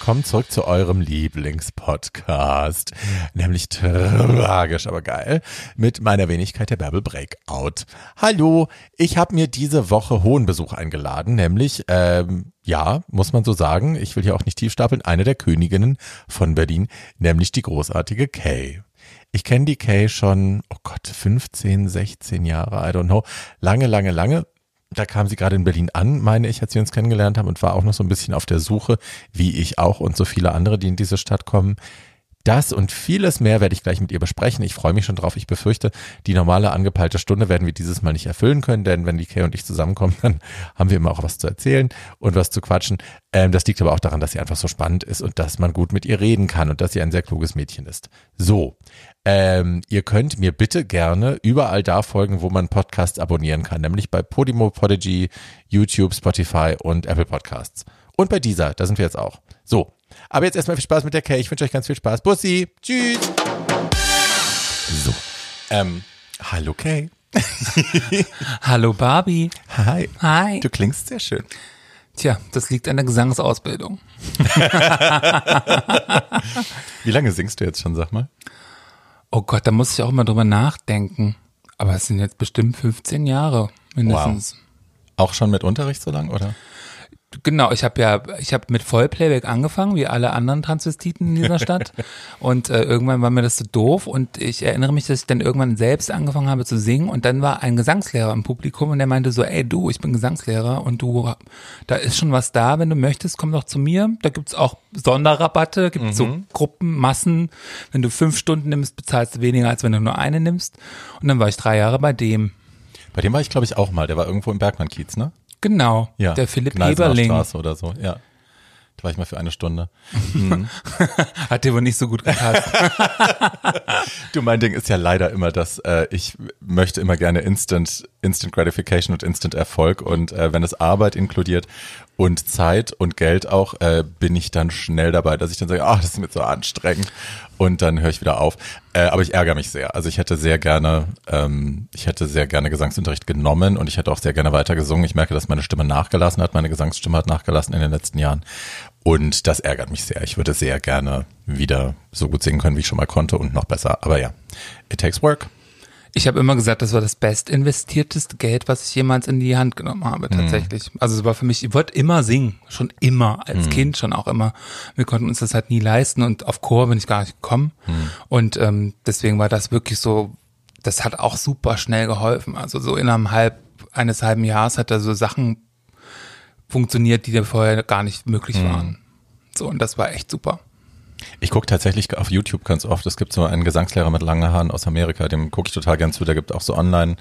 Willkommen zurück zu eurem Lieblingspodcast, nämlich tragisch, aber geil, mit meiner Wenigkeit der Bärbel Breakout. Hallo, ich habe mir diese Woche hohen Besuch eingeladen, nämlich, ähm, ja, muss man so sagen, ich will hier auch nicht tief stapeln, eine der Königinnen von Berlin, nämlich die großartige Kay. Ich kenne die Kay schon, oh Gott, 15, 16 Jahre, I don't know, lange, lange, lange da kam sie gerade in Berlin an, meine ich, als wir uns kennengelernt haben und war auch noch so ein bisschen auf der Suche, wie ich auch und so viele andere, die in diese Stadt kommen. Das und vieles mehr werde ich gleich mit ihr besprechen. Ich freue mich schon drauf. Ich befürchte, die normale angepeilte Stunde werden wir dieses Mal nicht erfüllen können, denn wenn die Kay und ich zusammenkommen, dann haben wir immer auch was zu erzählen und was zu quatschen. Ähm, das liegt aber auch daran, dass sie einfach so spannend ist und dass man gut mit ihr reden kann und dass sie ein sehr kluges Mädchen ist. So, ähm, ihr könnt mir bitte gerne überall da folgen, wo man Podcasts abonnieren kann, nämlich bei Podimo, Podigy, YouTube, Spotify und Apple Podcasts. Und bei dieser, da sind wir jetzt auch. So, aber jetzt erstmal viel Spaß mit der Kay. Ich wünsche euch ganz viel Spaß. Bussi, tschüss. So, ähm, hallo Kay. hallo Barbie. Hi. Hi. Du klingst sehr schön. Tja, das liegt an der Gesangsausbildung. Wie lange singst du jetzt schon, sag mal? Oh Gott, da muss ich auch immer drüber nachdenken. Aber es sind jetzt bestimmt 15 Jahre mindestens. Wow. Auch schon mit Unterricht so lang, oder? Genau, ich habe ja, ich habe mit Vollplayback angefangen, wie alle anderen Transvestiten in dieser Stadt. und äh, irgendwann war mir das so doof und ich erinnere mich, dass ich dann irgendwann selbst angefangen habe zu singen und dann war ein Gesangslehrer im Publikum und der meinte so, ey du, ich bin Gesangslehrer und du, da ist schon was da, wenn du möchtest, komm doch zu mir. Da gibt's auch Sonderrabatte, gibt mhm. so Gruppen, Massen. Wenn du fünf Stunden nimmst, bezahlst du weniger, als wenn du nur eine nimmst. Und dann war ich drei Jahre bei dem. Bei dem war ich, glaube ich, auch mal. Der war irgendwo im Bergmann-Kiez, ne? Genau, ja, der Philipp Eberling. Straße oder so, ja. Da war ich mal für eine Stunde. Mhm. Hat dir wohl nicht so gut gepasst. du, mein Ding ist ja leider immer, dass äh, ich möchte immer gerne Instant, Instant Gratification und Instant Erfolg und äh, wenn es Arbeit inkludiert und Zeit und Geld auch, äh, bin ich dann schnell dabei, dass ich dann sage, ach, das ist mir so anstrengend und dann höre ich wieder auf. Äh, aber ich ärgere mich sehr. Also ich hätte sehr gerne, ähm, ich hätte sehr gerne Gesangsunterricht genommen und ich hätte auch sehr gerne weiter gesungen. Ich merke, dass meine Stimme nachgelassen hat, meine Gesangsstimme hat nachgelassen in den letzten Jahren und das ärgert mich sehr. Ich würde sehr gerne wieder so gut singen können, wie ich schon mal konnte und noch besser. Aber ja, it takes work. Ich habe immer gesagt, das war das best investierteste Geld, was ich jemals in die Hand genommen habe, mhm. tatsächlich. Mm. Also es war für mich, ich wollte immer singen, schon immer, als mm. Kind schon auch immer. Wir konnten uns das halt nie leisten und auf Chor bin ich gar nicht gekommen. Mm. Und ähm, deswegen war das wirklich so, das hat auch super schnell geholfen. Also so innerhalb halb, eines halben Jahres hat er so Sachen funktioniert, die da vorher gar nicht möglich waren. So, und das war echt super. Ich gucke tatsächlich auf YouTube ganz oft. Es gibt so einen Gesangslehrer mit langen Haaren aus Amerika, dem gucke ich total gern zu. Der gibt auch so online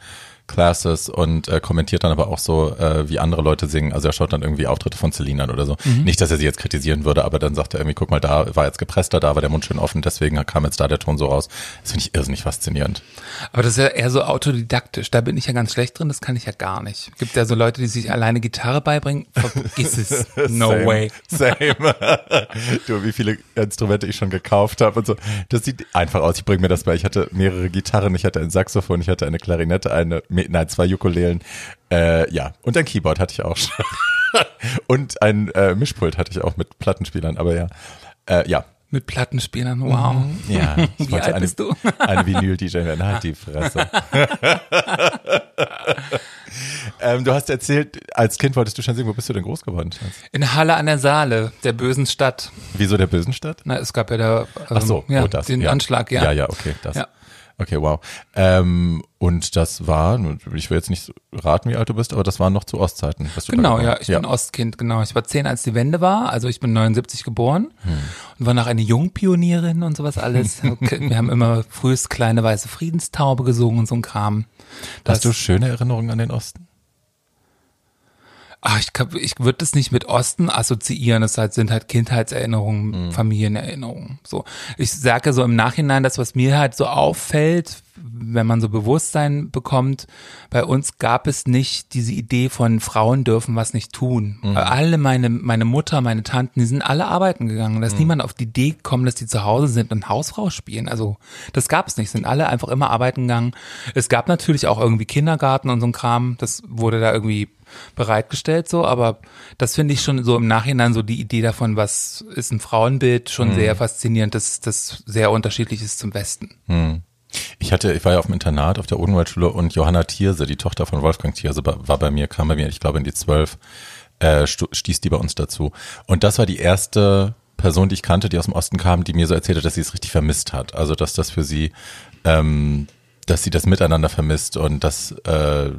Classes und äh, kommentiert dann aber auch so, äh, wie andere Leute singen. Also er schaut dann irgendwie Auftritte von Celine an oder so. Mhm. Nicht, dass er sie jetzt kritisieren würde, aber dann sagt er irgendwie, guck mal, da war jetzt gepresster, da war der Mund schön offen, deswegen kam jetzt da der Ton so raus. Das finde ich irrsinnig faszinierend. Aber das ist ja eher so autodidaktisch. Da bin ich ja ganz schlecht drin, das kann ich ja gar nicht. Gibt ja so Leute, die sich alleine Gitarre beibringen. Vergiss es. No same, way. Same. du, wie viele Instrumente ich schon gekauft habe und so. Das sieht einfach aus. Ich bringe mir das bei. Ich hatte mehrere Gitarren, ich hatte ein Saxophon, ich hatte eine Klarinette, eine nein, zwei Ukulelen. Äh, ja, und ein Keyboard hatte ich auch schon. und ein äh, Mischpult hatte ich auch mit Plattenspielern, aber ja. Äh, ja. Mit Plattenspielern, wow. Mhm. Ja, ich Wie wollte alt eine, bist du? eine Vinyl-DJ werden. Halt die Fresse. ähm, du hast erzählt, als Kind wolltest du schon singen. Wo bist du denn groß geworden? In Halle an der Saale, der bösen Stadt. Wieso der bösen Stadt? Na, es gab ja da ähm, Ach so, ja, oh, das, den ja. Anschlag, ja. Ja, ja, okay, das. Ja. Okay, wow. Ähm, und das war, ich will jetzt nicht raten, wie alt du bist, aber das war noch zu Ostzeiten. Genau, ja, ich ja. bin Ostkind, genau. Ich war zehn, als die Wende war, also ich bin 79 geboren hm. und war noch eine Jungpionierin und sowas alles. Wir haben immer frühest kleine weiße Friedenstaube gesungen und so ein Kram. Das, Hast du schöne Erinnerungen an den Osten? Ach, ich, ich würde das nicht mit Osten assoziieren. Es halt, sind halt Kindheitserinnerungen, mhm. Familienerinnerungen. So, ich sage so im Nachhinein, das was mir halt so auffällt, wenn man so Bewusstsein bekommt, bei uns gab es nicht diese Idee von Frauen dürfen was nicht tun. Mhm. Alle meine, meine Mutter, meine Tanten, die sind alle arbeiten gegangen. Da ist mhm. niemand auf die Idee gekommen, dass die zu Hause sind und Hausfrau spielen. Also das gab es nicht, sind alle einfach immer arbeiten gegangen. Es gab natürlich auch irgendwie Kindergarten und so ein Kram, das wurde da irgendwie bereitgestellt so, aber das finde ich schon so im Nachhinein so die Idee davon, was ist ein Frauenbild, schon mhm. sehr faszinierend, dass das sehr unterschiedlich ist zum Westen. Ich hatte, ich war ja auf dem Internat auf der Odenwaldschule und Johanna Thierse, die Tochter von Wolfgang Thierse, war bei mir, kam bei mir, ich glaube in die zwölf, äh, stieß die bei uns dazu. Und das war die erste Person, die ich kannte, die aus dem Osten kam, die mir so erzählte, dass sie es richtig vermisst hat. Also dass das für sie, ähm, dass sie das Miteinander vermisst und dass äh,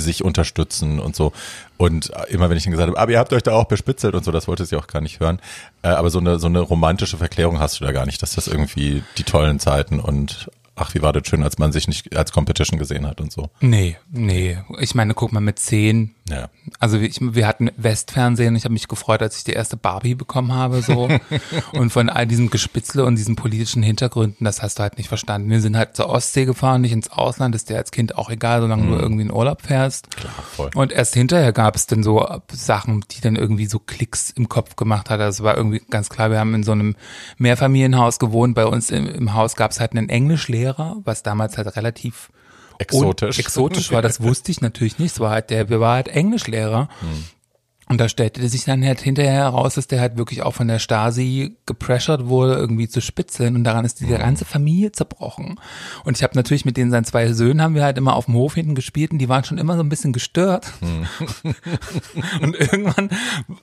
sich unterstützen und so. Und immer wenn ich dann gesagt habe, aber ihr habt euch da auch bespitzelt und so, das wollte sie auch gar nicht hören. Äh, aber so eine, so eine romantische Verklärung hast du da gar nicht, dass das irgendwie die tollen Zeiten und ach, wie war das schön, als man sich nicht als Competition gesehen hat und so. Nee, nee. Ich meine, guck mal, mit zehn. Ja. Also ich, wir hatten Westfernsehen. Ich habe mich gefreut, als ich die erste Barbie bekommen habe, so. und von all diesem Gespitzle und diesen politischen Hintergründen, das hast du halt nicht verstanden. Wir sind halt zur Ostsee gefahren, nicht ins Ausland. ist dir als Kind auch egal, solange mhm. du irgendwie in Urlaub fährst. Klar, voll. Und erst hinterher gab es dann so Sachen, die dann irgendwie so Klicks im Kopf gemacht hat. Das war irgendwie ganz klar. Wir haben in so einem Mehrfamilienhaus gewohnt. Bei uns im, im Haus gab es halt einen Englischlehrer Lehrer, was damals halt relativ exotisch, exotisch war. Das wusste ich natürlich nicht. Es war halt der, wir war halt Englischlehrer. Hm. Und da stellte sich dann halt hinterher heraus, dass der halt wirklich auch von der Stasi gepressured wurde, irgendwie zu spitzeln. Und daran ist die mhm. ganze Familie zerbrochen. Und ich habe natürlich mit denen seinen zwei Söhnen haben wir halt immer auf dem Hof hinten gespielt und die waren schon immer so ein bisschen gestört. Mhm. und irgendwann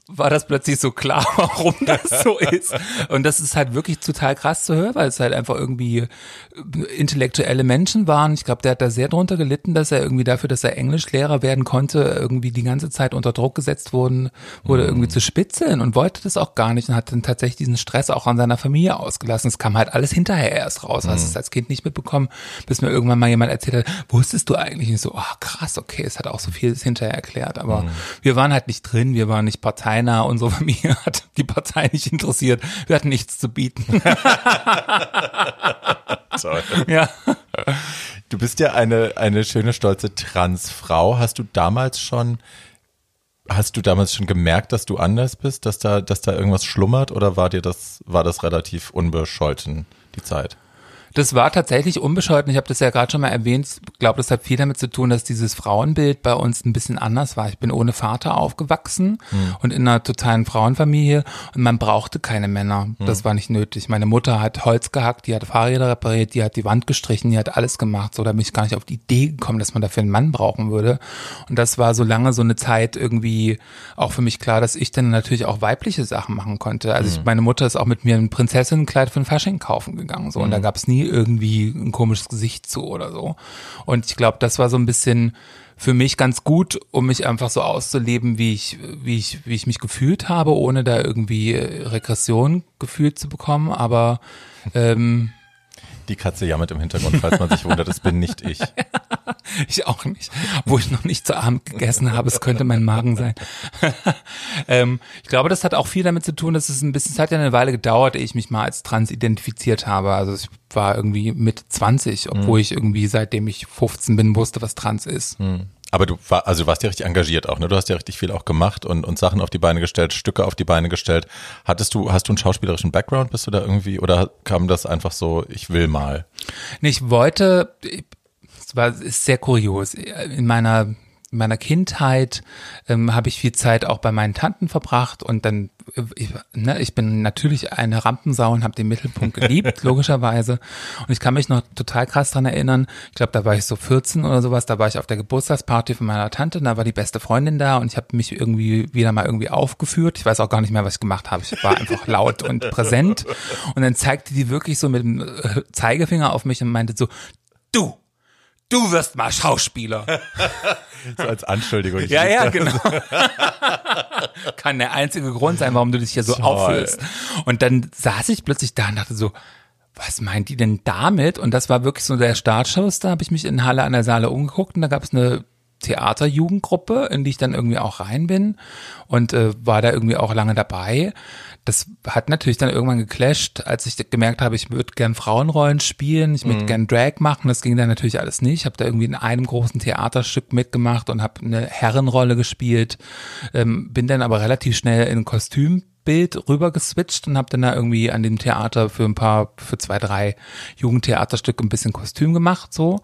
war das plötzlich so klar, warum das so ist. Und das ist halt wirklich total krass zu hören, weil es halt einfach irgendwie intellektuelle Menschen waren. Ich glaube, der hat da sehr drunter gelitten, dass er irgendwie dafür, dass er Englischlehrer werden konnte, irgendwie die ganze Zeit unter Druck gesetzt wurde wurden, wurde mhm. irgendwie zu spitzeln und wollte das auch gar nicht und hat dann tatsächlich diesen Stress auch an seiner Familie ausgelassen. Es kam halt alles hinterher erst raus. Mhm. Hast es als Kind nicht mitbekommen, bis mir irgendwann mal jemand erzählt hat, wusstest du eigentlich nicht so, oh krass, okay, es hat auch so viel hinterher erklärt. Aber mhm. wir waren halt nicht drin, wir waren nicht parteinah, unsere Familie hat die Partei nicht interessiert, wir hatten nichts zu bieten. Toll. Ja. Du bist ja eine, eine schöne, stolze Transfrau. Hast du damals schon Hast du damals schon gemerkt, dass du anders bist, dass da, dass da irgendwas schlummert oder war dir das, war das relativ unbescholten, die Zeit? Das war tatsächlich unbescholten. Ich habe das ja gerade schon mal erwähnt. Ich glaube, das hat viel damit zu tun, dass dieses Frauenbild bei uns ein bisschen anders war. Ich bin ohne Vater aufgewachsen mhm. und in einer totalen Frauenfamilie und man brauchte keine Männer. Mhm. Das war nicht nötig. Meine Mutter hat Holz gehackt, die hat Fahrräder repariert, die hat die Wand gestrichen, die hat alles gemacht. So, da bin ich gar nicht auf die Idee gekommen, dass man dafür einen Mann brauchen würde. Und das war so lange so eine Zeit irgendwie auch für mich klar, dass ich dann natürlich auch weibliche Sachen machen konnte. Also mhm. ich, meine Mutter ist auch mit mir ein Prinzessinnenkleid von Fasching kaufen gegangen. So, und da hm. gab es nie irgendwie ein komisches Gesicht zu oder so. Und ich glaube, das war so ein bisschen für mich ganz gut, um mich einfach so auszuleben, wie ich, wie ich, wie ich mich gefühlt habe, ohne da irgendwie Regression gefühlt zu bekommen. Aber ähm, die Katze jammert im Hintergrund, falls man sich wundert, das bin nicht ich. ich auch nicht. Wo ich noch nicht zu Abend gegessen habe, es könnte mein Magen sein. ähm, ich glaube, das hat auch viel damit zu tun, dass es ein bisschen, es hat ja eine Weile gedauert, ehe ich mich mal als trans identifiziert habe. Also ich war irgendwie mit 20, obwohl hm. ich irgendwie seitdem ich 15 bin, wusste, was trans ist. Hm. Aber du war, also warst ja richtig engagiert auch, ne? Du hast ja richtig viel auch gemacht und, und Sachen auf die Beine gestellt, Stücke auf die Beine gestellt. Hattest du, hast du einen schauspielerischen Background? Bist du da irgendwie, oder kam das einfach so, ich will mal? Nee, ich wollte, es war ist sehr kurios. In meiner in meiner Kindheit ähm, habe ich viel Zeit auch bei meinen Tanten verbracht und dann, ich, ne, ich bin natürlich eine Rampensau und habe den Mittelpunkt geliebt, logischerweise. Und ich kann mich noch total krass dran erinnern, ich glaube, da war ich so 14 oder sowas, da war ich auf der Geburtstagsparty von meiner Tante, da war die beste Freundin da und ich habe mich irgendwie wieder mal irgendwie aufgeführt. Ich weiß auch gar nicht mehr, was ich gemacht habe. Ich war einfach laut und präsent. Und dann zeigte die wirklich so mit dem äh, Zeigefinger auf mich und meinte so, du, du wirst mal Schauspieler. so als Anschuldigung. Ja, ja, genau. Kann der einzige Grund sein, warum du dich hier so Toll. auffühlst. Und dann saß ich plötzlich da und dachte so, was meint die denn damit? Und das war wirklich so der Startschuss. Da habe ich mich in Halle an der Saale umgeguckt und da gab es eine Theaterjugendgruppe, in die ich dann irgendwie auch rein bin und äh, war da irgendwie auch lange dabei. Das hat natürlich dann irgendwann geclasht, als ich gemerkt habe, ich würde gern Frauenrollen spielen, ich würde mhm. gern Drag machen. Das ging dann natürlich alles nicht. Ich habe da irgendwie in einem großen Theaterstück mitgemacht und habe eine Herrenrolle gespielt, ähm, bin dann aber relativ schnell in ein Kostüm Bild rüber geswitcht und habe dann da irgendwie an dem Theater für ein paar, für zwei, drei Jugendtheaterstücke ein bisschen Kostüm gemacht so.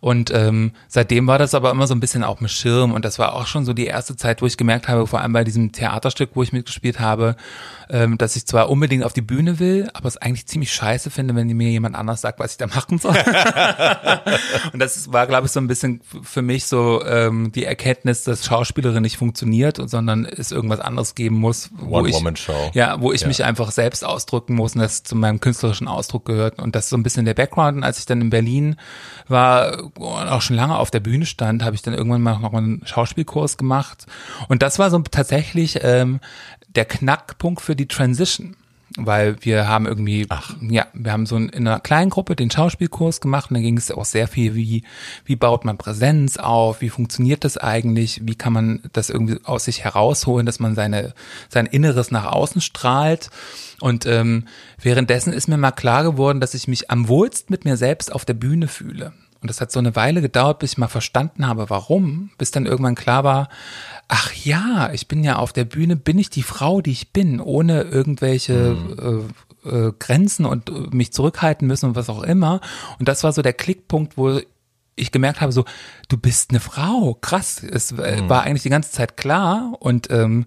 Und ähm, seitdem war das aber immer so ein bisschen auf dem Schirm und das war auch schon so die erste Zeit, wo ich gemerkt habe, vor allem bei diesem Theaterstück, wo ich mitgespielt habe, ähm, dass ich zwar unbedingt auf die Bühne will, aber es eigentlich ziemlich scheiße finde, wenn mir jemand anders sagt, was ich da machen soll. und das war, glaube ich, so ein bisschen für mich so ähm, die Erkenntnis, dass Schauspielerin nicht funktioniert, sondern es irgendwas anderes geben muss, wo One ich Show. Ja, wo ich ja. mich einfach selbst ausdrücken muss und das zu meinem künstlerischen Ausdruck gehört. Und das ist so ein bisschen der Background. Und als ich dann in Berlin war und auch schon lange auf der Bühne stand, habe ich dann irgendwann mal noch mal einen Schauspielkurs gemacht. Und das war so tatsächlich ähm, der Knackpunkt für die Transition weil wir haben irgendwie, Ach. ja, wir haben so in einer kleinen Gruppe den Schauspielkurs gemacht und da ging es auch sehr viel, wie, wie baut man Präsenz auf, wie funktioniert das eigentlich, wie kann man das irgendwie aus sich herausholen, dass man seine, sein Inneres nach außen strahlt. Und ähm, währenddessen ist mir mal klar geworden, dass ich mich am wohlst mit mir selbst auf der Bühne fühle. Und das hat so eine Weile gedauert, bis ich mal verstanden habe, warum, bis dann irgendwann klar war, ach ja, ich bin ja auf der Bühne, bin ich die Frau, die ich bin, ohne irgendwelche äh, äh, Grenzen und äh, mich zurückhalten müssen und was auch immer. Und das war so der Klickpunkt, wo ich gemerkt habe, so, du bist eine Frau, krass. Es äh, mhm. war eigentlich die ganze Zeit klar und ähm,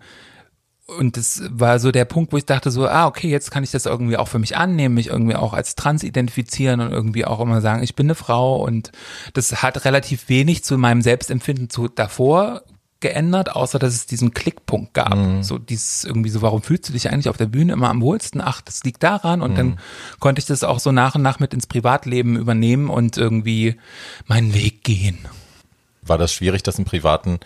und das war so der Punkt, wo ich dachte so, ah, okay, jetzt kann ich das irgendwie auch für mich annehmen, mich irgendwie auch als trans identifizieren und irgendwie auch immer sagen, ich bin eine Frau und das hat relativ wenig zu meinem Selbstempfinden zu davor geändert, außer dass es diesen Klickpunkt gab. Mhm. So dieses irgendwie so, warum fühlst du dich eigentlich auf der Bühne immer am wohlsten? Ach, das liegt daran. Und mhm. dann konnte ich das auch so nach und nach mit ins Privatleben übernehmen und irgendwie meinen Weg gehen. War das schwierig, das im Privaten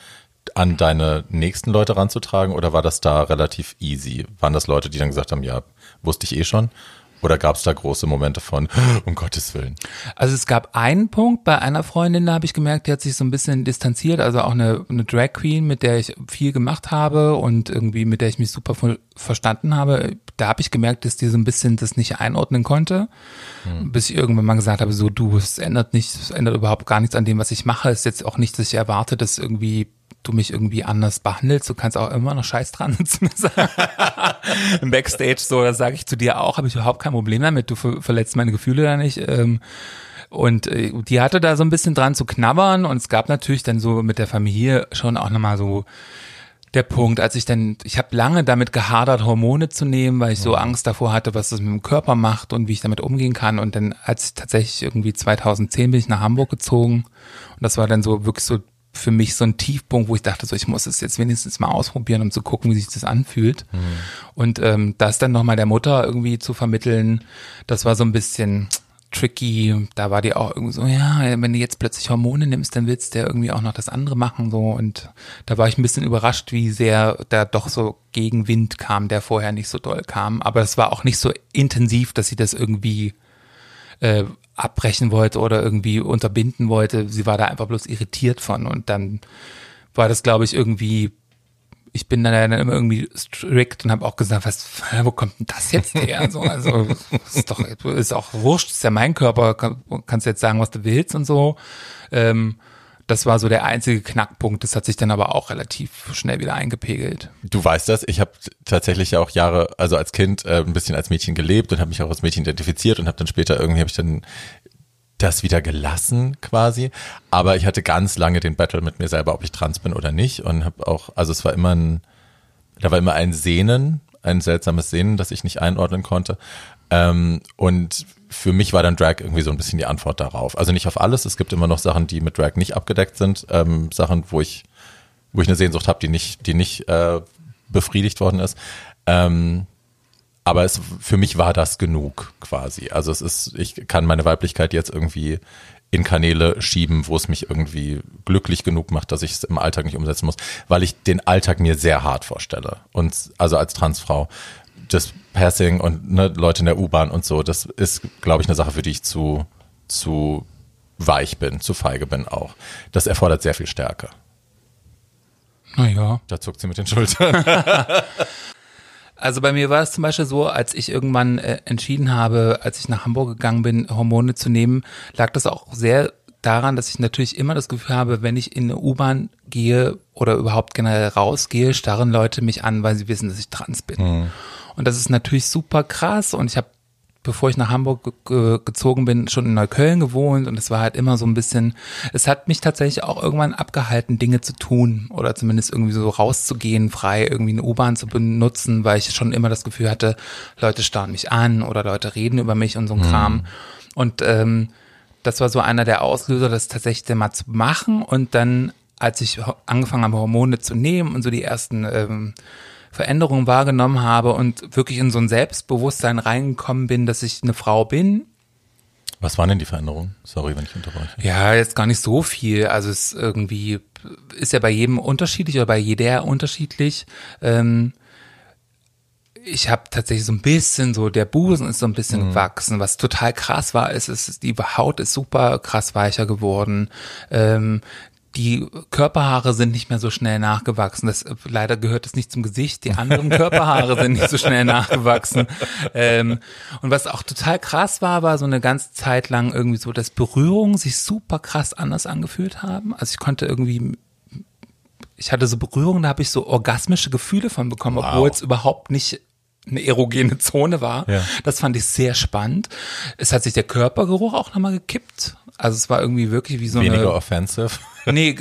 an deine nächsten Leute ranzutragen oder war das da relativ easy? Waren das Leute, die dann gesagt haben, ja, wusste ich eh schon? Oder gab es da große Momente von, um Gottes Willen? Also es gab einen Punkt bei einer Freundin, da habe ich gemerkt, die hat sich so ein bisschen distanziert, also auch eine, eine Drag Queen, mit der ich viel gemacht habe und irgendwie mit der ich mich super verstanden habe. Da habe ich gemerkt, dass die so ein bisschen das nicht einordnen konnte, hm. bis ich irgendwann mal gesagt habe, so du, es ändert nicht, es ändert überhaupt gar nichts an dem, was ich mache. Es ist jetzt auch nicht, dass ich erwarte, dass irgendwie du mich irgendwie anders behandelst, du kannst auch immer noch Scheiß dran zu mir sagen. Im Backstage so, das sage ich zu dir auch, habe ich überhaupt kein Problem damit, du ver verletzt meine Gefühle da nicht. Ähm, und äh, die hatte da so ein bisschen dran zu knabbern und es gab natürlich dann so mit der Familie schon auch nochmal so der Punkt, als ich dann, ich habe lange damit gehadert, Hormone zu nehmen, weil ich so Angst davor hatte, was das mit dem Körper macht und wie ich damit umgehen kann. Und dann, als tatsächlich irgendwie 2010 bin ich nach Hamburg gezogen und das war dann so wirklich so für mich so ein Tiefpunkt, wo ich dachte, so ich muss es jetzt wenigstens mal ausprobieren, um zu gucken, wie sich das anfühlt. Mhm. Und ähm, das dann nochmal der Mutter irgendwie zu vermitteln, das war so ein bisschen tricky. Da war die auch irgendwie so, ja, wenn du jetzt plötzlich Hormone nimmst, dann willst du ja irgendwie auch noch das andere machen. so Und da war ich ein bisschen überrascht, wie sehr da doch so Gegenwind kam, der vorher nicht so doll kam. Aber es war auch nicht so intensiv, dass sie das irgendwie äh, abbrechen wollte oder irgendwie unterbinden wollte. Sie war da einfach bloß irritiert von und dann war das, glaube ich, irgendwie, ich bin dann immer irgendwie strikt und habe auch gesagt, was, wo kommt denn das jetzt her? So, also ist doch ist auch wurscht, ist ja mein Körper, kann, kannst jetzt sagen, was du willst und so. Ähm, das war so der einzige Knackpunkt. Das hat sich dann aber auch relativ schnell wieder eingepegelt. Du weißt das. Ich habe tatsächlich ja auch Jahre, also als Kind äh, ein bisschen als Mädchen gelebt und habe mich auch als Mädchen identifiziert und habe dann später irgendwie habe ich dann das wieder gelassen quasi. Aber ich hatte ganz lange den Battle mit mir selber, ob ich trans bin oder nicht und habe auch, also es war immer ein, da war immer ein Sehnen, ein seltsames Sehnen, das ich nicht einordnen konnte. Ähm, und für mich war dann Drag irgendwie so ein bisschen die Antwort darauf. Also nicht auf alles. Es gibt immer noch Sachen, die mit Drag nicht abgedeckt sind. Ähm, Sachen, wo ich, wo ich eine Sehnsucht habe, die nicht, die nicht äh, befriedigt worden ist. Ähm, aber es, für mich war das genug quasi. Also es ist, ich kann meine Weiblichkeit jetzt irgendwie in Kanäle schieben, wo es mich irgendwie glücklich genug macht, dass ich es im Alltag nicht umsetzen muss, weil ich den Alltag mir sehr hart vorstelle. Und also als Transfrau das Passing und ne, Leute in der U-Bahn und so, das ist, glaube ich, eine Sache, für die ich zu, zu weich bin, zu feige bin auch. Das erfordert sehr viel Stärke. Naja. Da zuckt sie mit den Schultern. Also bei mir war es zum Beispiel so, als ich irgendwann äh, entschieden habe, als ich nach Hamburg gegangen bin, Hormone zu nehmen, lag das auch sehr daran, dass ich natürlich immer das Gefühl habe, wenn ich in eine U-Bahn gehe oder überhaupt generell rausgehe, starren Leute mich an, weil sie wissen, dass ich trans bin. Mhm. Und das ist natürlich super krass und ich habe bevor ich nach Hamburg ge gezogen bin, schon in Neukölln gewohnt und es war halt immer so ein bisschen, es hat mich tatsächlich auch irgendwann abgehalten, Dinge zu tun oder zumindest irgendwie so rauszugehen, frei irgendwie eine U-Bahn zu benutzen, weil ich schon immer das Gefühl hatte, Leute starren mich an oder Leute reden über mich und so ein mhm. Kram. Und ähm, das war so einer der Auslöser, das tatsächlich mal zu machen und dann, als ich angefangen habe, Hormone zu nehmen und so die ersten ähm, Veränderungen wahrgenommen habe und wirklich in so ein Selbstbewusstsein reingekommen bin, dass ich eine Frau bin. Was waren denn die Veränderungen? Sorry, wenn ich unterbreche. Ja, jetzt gar nicht so viel. Also es irgendwie ist ja bei jedem unterschiedlich oder bei jeder unterschiedlich. Ähm, ich habe tatsächlich so ein bisschen so, der Busen ist so ein bisschen mhm. gewachsen. Was total krass war, ist, ist, die Haut ist super krass weicher geworden. Ähm, die Körperhaare sind nicht mehr so schnell nachgewachsen. Das, leider gehört es nicht zum Gesicht. Die anderen Körperhaare sind nicht so schnell nachgewachsen. Ähm, und was auch total krass war, war so eine ganze Zeit lang irgendwie so, dass Berührungen sich super krass anders angefühlt haben. Also ich konnte irgendwie, ich hatte so Berührungen, da habe ich so orgasmische Gefühle von bekommen, wow. obwohl es überhaupt nicht eine erogene Zone war. Ja. Das fand ich sehr spannend. Es hat sich der Körpergeruch auch nochmal gekippt. Also es war irgendwie wirklich wie so Weniger eine... Weniger offensive. Nee,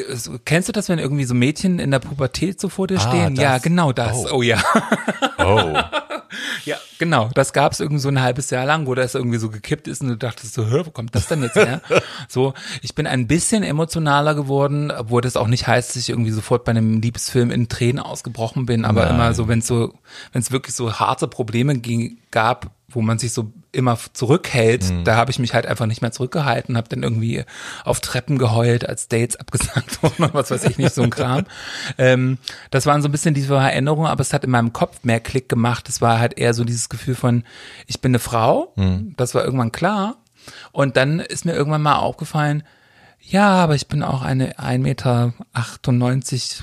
kennst du das, wenn irgendwie so Mädchen in der Pubertät so vor dir ah, stehen? Das? Ja, genau das. Oh, oh ja. Oh. ja, genau. Das gab es irgendwie so ein halbes Jahr lang, wo das irgendwie so gekippt ist und du dachtest so, hör, wo kommt das denn jetzt her? so, ich bin ein bisschen emotionaler geworden, obwohl das auch nicht heißt, dass ich irgendwie sofort bei einem Liebesfilm in Tränen ausgebrochen bin, aber Nein. immer so, wenn es so, wenn es wirklich so harte Probleme ging, gab, wo man sich so immer zurückhält, mhm. da habe ich mich halt einfach nicht mehr zurückgehalten, habe dann irgendwie auf Treppen geheult, als Dates abgesagt wurden und was weiß ich nicht, so ein Kram. ähm, das waren so ein bisschen diese Erinnerungen, aber es hat in meinem Kopf mehr Klick gemacht. Es war halt eher so dieses Gefühl von, ich bin eine Frau, mhm. das war irgendwann klar. Und dann ist mir irgendwann mal aufgefallen, ja, aber ich bin auch eine 1,98 Meter,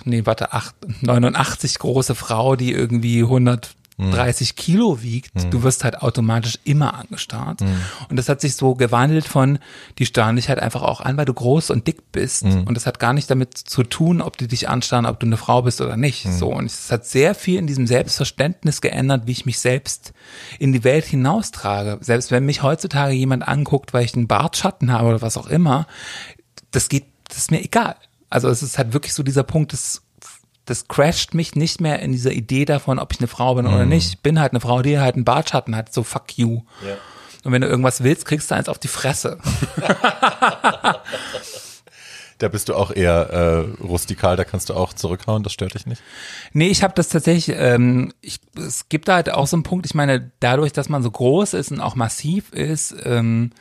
nee, warte, 8, 89 große Frau, die irgendwie 100 30 hm. Kilo wiegt, mhm. du wirst halt automatisch immer angestarrt. Mhm. Und das hat sich so gewandelt von, die starren dich halt einfach auch an, weil du groß und dick bist. Mhm. Und das hat gar nicht damit zu tun, ob die dich anstarren, ob du eine Frau bist oder nicht. Hm. So. Und es hat sehr viel in diesem Selbstverständnis geändert, wie ich mich selbst in die Welt hinaustrage. Selbst wenn mich heutzutage jemand anguckt, weil ich einen Bartschatten habe oder was auch immer, das geht, das ist mir egal. Also es ist halt wirklich so dieser Punkt des das crasht mich nicht mehr in dieser Idee davon, ob ich eine Frau bin oder mhm. nicht. Ich bin halt eine Frau, die halt einen Bartschatten hat, so fuck you. Ja. Und wenn du irgendwas willst, kriegst du eins auf die Fresse. da bist du auch eher äh, rustikal, da kannst du auch zurückhauen, das stört dich nicht? Nee, ich habe das tatsächlich, ähm, ich, es gibt da halt auch so einen Punkt, ich meine, dadurch, dass man so groß ist und auch massiv ist, ähm,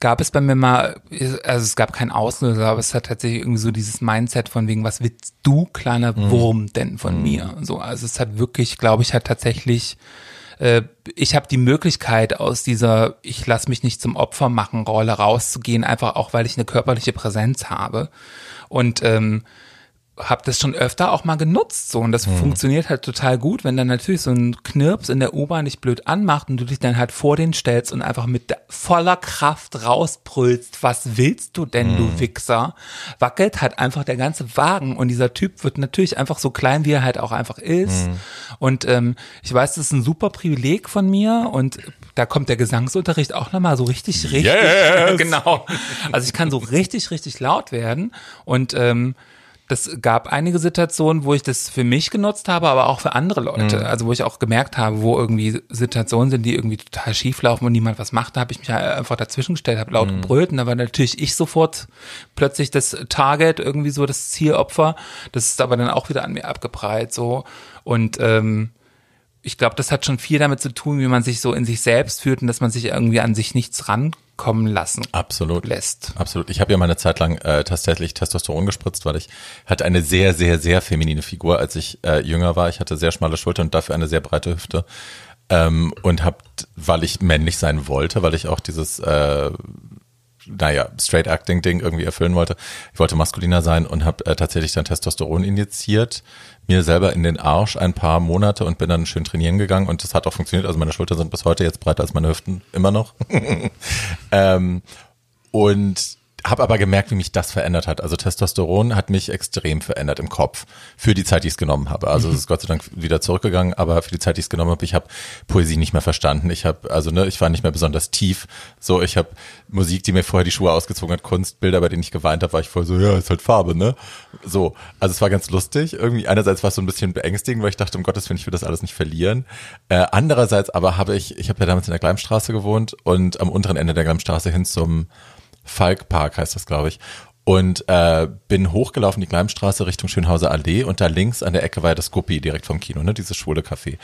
gab es bei mir mal, also es gab keinen Auslöser, aber es hat tatsächlich irgendwie so dieses Mindset von wegen, was willst du, kleiner mhm. Wurm, denn von mhm. mir? So, also es hat wirklich, glaube ich, hat tatsächlich, äh, ich habe die Möglichkeit aus dieser, ich lass mich nicht zum Opfer machen Rolle rauszugehen, einfach auch, weil ich eine körperliche Präsenz habe. Und ähm, habe das schon öfter auch mal genutzt so und das mhm. funktioniert halt total gut, wenn dann natürlich so ein Knirps in der U-Bahn dich blöd anmacht und du dich dann halt vor den stellst und einfach mit voller Kraft rausbrüllst, was willst du denn, mhm. du Wichser? Wackelt halt einfach der ganze Wagen und dieser Typ wird natürlich einfach so klein, wie er halt auch einfach ist mhm. und ähm, ich weiß, das ist ein super Privileg von mir und da kommt der Gesangsunterricht auch nochmal so richtig, richtig, yes. genau. Also ich kann so richtig, richtig laut werden und ähm, das gab einige Situationen, wo ich das für mich genutzt habe, aber auch für andere Leute. Mhm. Also wo ich auch gemerkt habe, wo irgendwie Situationen sind, die irgendwie total schief laufen und niemand was macht, da habe ich mich einfach dazwischen gestellt, habe laut mhm. gebrüllt und da war natürlich ich sofort plötzlich das Target, irgendwie so das Zielopfer. Das ist aber dann auch wieder an mir abgeprallt so und ähm, ich glaube, das hat schon viel damit zu tun, wie man sich so in sich selbst fühlt und dass man sich irgendwie an sich nichts rankommen lassen Absolut. lässt. Absolut. Ich habe ja meine Zeit lang äh, tatsächlich Testosteron gespritzt, weil ich hatte eine sehr, sehr, sehr feminine Figur, als ich äh, jünger war. Ich hatte sehr schmale Schultern und dafür eine sehr breite Hüfte. Ähm, und habe, weil ich männlich sein wollte, weil ich auch dieses äh, naja, Straight Acting Ding irgendwie erfüllen wollte. Ich wollte maskuliner sein und habe äh, tatsächlich dann Testosteron injiziert, mir selber in den Arsch ein paar Monate und bin dann schön trainieren gegangen und das hat auch funktioniert. Also meine Schultern sind bis heute jetzt breiter als meine Hüften, immer noch. ähm, und habe aber gemerkt, wie mich das verändert hat. Also Testosteron hat mich extrem verändert im Kopf für die Zeit, die ich es genommen habe. Also mhm. es ist Gott sei Dank wieder zurückgegangen, aber für die Zeit, die ich es genommen habe, ich habe Poesie nicht mehr verstanden. Ich habe also ne, ich war nicht mehr besonders tief. So, ich habe Musik, die mir vorher die Schuhe ausgezogen hat, Kunst, Bilder, bei denen ich geweint habe, war ich voll so, ja, ist halt Farbe, ne? So, also es war ganz lustig. Irgendwie einerseits war es so ein bisschen beängstigend, weil ich dachte, um Gottes Willen, ich will das alles nicht verlieren. Äh, andererseits aber habe ich, ich habe ja damals in der Gleimstraße gewohnt und am unteren Ende der Gleimstraße hin zum Falkpark heißt das, glaube ich. Und äh, bin hochgelaufen die Gleimstraße Richtung Schönhauser Allee und da links an der Ecke war ja das Guppi direkt vom Kino, ne, dieses schwule Café.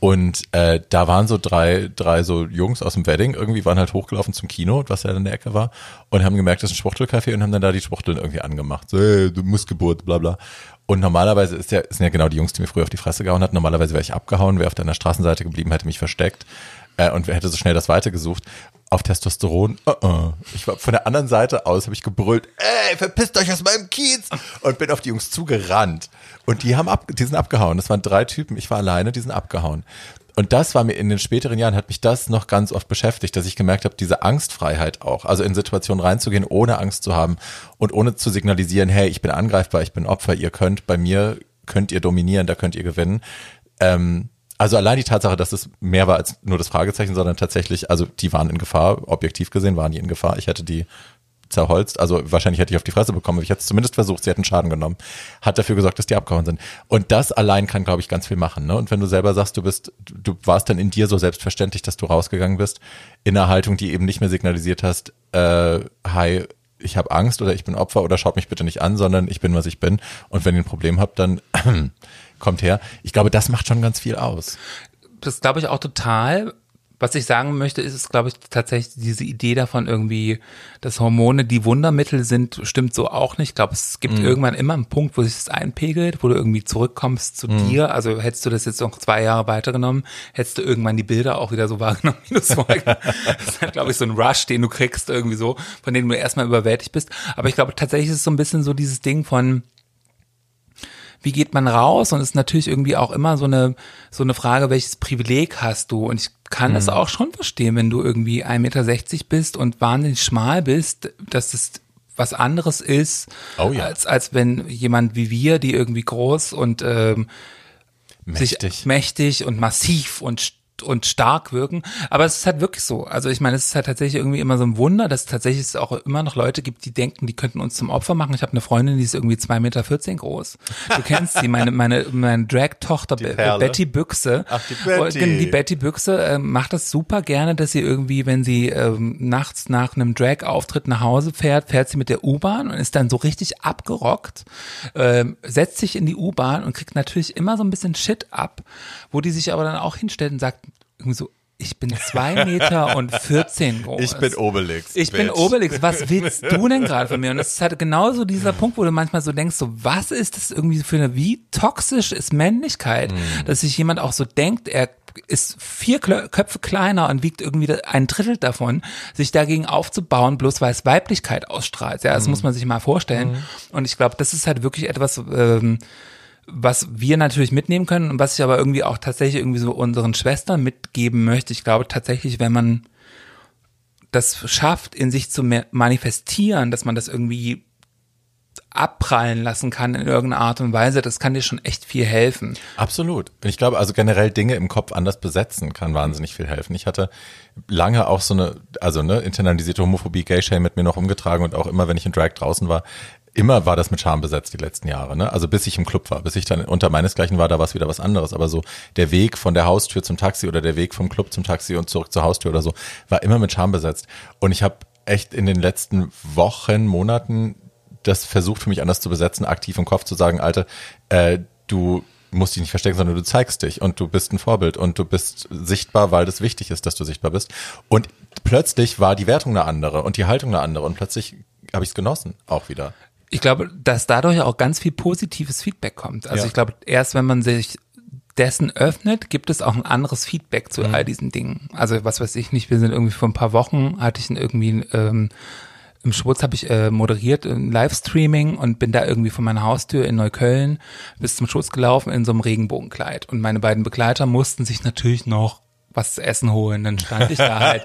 Und äh, da waren so drei, drei so Jungs aus dem Wedding, irgendwie waren halt hochgelaufen zum Kino, was ja in der Ecke war, und haben gemerkt, das ist ein Schwuchtelcafé und haben dann da die Schwuchteln irgendwie angemacht. So, hey, du Missgeburt, bla bla. Und normalerweise ist ja, sind ja genau die Jungs, die mir früher auf die Fresse gehauen hatten. Normalerweise wäre ich abgehauen, wäre auf deiner Straßenseite geblieben, hätte mich versteckt äh, und hätte so schnell das weitergesucht auf Testosteron. Uh -uh. Ich war von der anderen Seite aus, habe ich gebrüllt, ey, verpisst euch aus meinem Kiez und bin auf die Jungs zugerannt. Und die haben ab, die sind abgehauen. Das waren drei Typen. Ich war alleine, die sind abgehauen. Und das war mir in den späteren Jahren, hat mich das noch ganz oft beschäftigt, dass ich gemerkt habe, diese Angstfreiheit auch, also in Situationen reinzugehen, ohne Angst zu haben und ohne zu signalisieren, hey, ich bin angreifbar, ich bin Opfer, ihr könnt bei mir, könnt ihr dominieren, da könnt ihr gewinnen. Ähm, also allein die Tatsache, dass es mehr war als nur das Fragezeichen, sondern tatsächlich, also die waren in Gefahr, objektiv gesehen waren die in Gefahr. Ich hätte die zerholzt, also wahrscheinlich hätte ich auf die Fresse bekommen, aber ich hätte es zumindest versucht, sie hätten Schaden genommen. Hat dafür gesorgt, dass die abgehauen sind. Und das allein kann, glaube ich, ganz viel machen. Ne? Und wenn du selber sagst, du bist, du warst dann in dir so selbstverständlich, dass du rausgegangen bist, in einer Haltung, die eben nicht mehr signalisiert hast, äh, hi, ich habe Angst oder ich bin Opfer oder schaut mich bitte nicht an, sondern ich bin, was ich bin. Und wenn ihr ein Problem habt, dann kommt her. Ich glaube, das macht schon ganz viel aus. Das glaube ich auch total. Was ich sagen möchte, ist es, glaube ich, tatsächlich diese Idee davon irgendwie, dass Hormone die Wundermittel sind, stimmt so auch nicht. Ich glaube, es gibt mm. irgendwann immer einen Punkt, wo sich das einpegelt, wo du irgendwie zurückkommst zu mm. dir. Also hättest du das jetzt noch zwei Jahre weitergenommen, hättest du irgendwann die Bilder auch wieder so wahrgenommen, wie du es vorher. das ist halt, glaube ich, so ein Rush, den du kriegst irgendwie so, von dem du erstmal überwältigt bist. Aber ich glaube, tatsächlich ist es so ein bisschen so dieses Ding von, wie geht man raus? Und es ist natürlich irgendwie auch immer so eine, so eine Frage, welches Privileg hast du? Und ich kann mhm. das auch schon verstehen, wenn du irgendwie 1,60 Meter bist und wahnsinnig schmal bist, dass das was anderes ist, oh ja. als, als wenn jemand wie wir, die irgendwie groß und ähm, mächtig. sich mächtig und massiv und und stark wirken. Aber es ist halt wirklich so. Also ich meine, es ist halt tatsächlich irgendwie immer so ein Wunder, dass tatsächlich es auch immer noch Leute gibt, die denken, die könnten uns zum Opfer machen. Ich habe eine Freundin, die ist irgendwie zwei Meter vierzehn groß. Du kennst sie, meine meine meine Drag-Tochter Betty Büchse. Ach, die Betty. Die Betty Büchse äh, macht das super gerne, dass sie irgendwie, wenn sie ähm, nachts nach einem Drag-Auftritt nach Hause fährt, fährt sie mit der U-Bahn und ist dann so richtig abgerockt, äh, setzt sich in die U-Bahn und kriegt natürlich immer so ein bisschen Shit ab, wo die sich aber dann auch hinstellt und sagt, so, ich bin zwei Meter und 14 groß. Ich bin Obelix. Ich bitch. bin Obelix. Was willst du denn gerade von mir? Und das ist halt genauso dieser Punkt, wo du manchmal so denkst, so, was ist das irgendwie für eine, wie toxisch ist Männlichkeit, mm. dass sich jemand auch so denkt, er ist vier Köpfe kleiner und wiegt irgendwie ein Drittel davon, sich dagegen aufzubauen, bloß weil es Weiblichkeit ausstrahlt. Ja, das mm. muss man sich mal vorstellen. Mm. Und ich glaube, das ist halt wirklich etwas, ähm, was wir natürlich mitnehmen können und was ich aber irgendwie auch tatsächlich irgendwie so unseren Schwestern mitgeben möchte. Ich glaube tatsächlich, wenn man das schafft, in sich zu manifestieren, dass man das irgendwie abprallen lassen kann in irgendeiner Art und Weise, das kann dir schon echt viel helfen. Absolut. Ich glaube, also generell Dinge im Kopf anders besetzen kann wahnsinnig viel helfen. Ich hatte lange auch so eine, also ne, internalisierte Homophobie, Gay-Shame mit mir noch umgetragen und auch immer, wenn ich in Drag draußen war, immer war das mit Scham besetzt die letzten Jahre. Ne? Also bis ich im Club war, bis ich dann unter meinesgleichen war, da war es wieder was anderes. Aber so der Weg von der Haustür zum Taxi oder der Weg vom Club zum Taxi und zurück zur Haustür oder so, war immer mit Scham besetzt. Und ich habe echt in den letzten Wochen, Monaten das versucht für mich anders zu besetzen, aktiv im Kopf zu sagen, Alter, äh, du musst dich nicht verstecken, sondern du zeigst dich und du bist ein Vorbild und du bist sichtbar, weil das wichtig ist, dass du sichtbar bist. Und plötzlich war die Wertung eine andere und die Haltung eine andere und plötzlich habe ich es genossen, auch wieder ich glaube, dass dadurch auch ganz viel positives Feedback kommt. Also ja. ich glaube, erst wenn man sich dessen öffnet, gibt es auch ein anderes Feedback zu all diesen Dingen. Also was weiß ich nicht, wir sind irgendwie vor ein paar Wochen, hatte ich irgendwie ähm, im Schwurz habe ich äh, moderiert ein Livestreaming und bin da irgendwie von meiner Haustür in Neukölln bis zum Schutz gelaufen in so einem Regenbogenkleid. Und meine beiden Begleiter mussten sich natürlich noch was zu essen holen. Dann stand ich da halt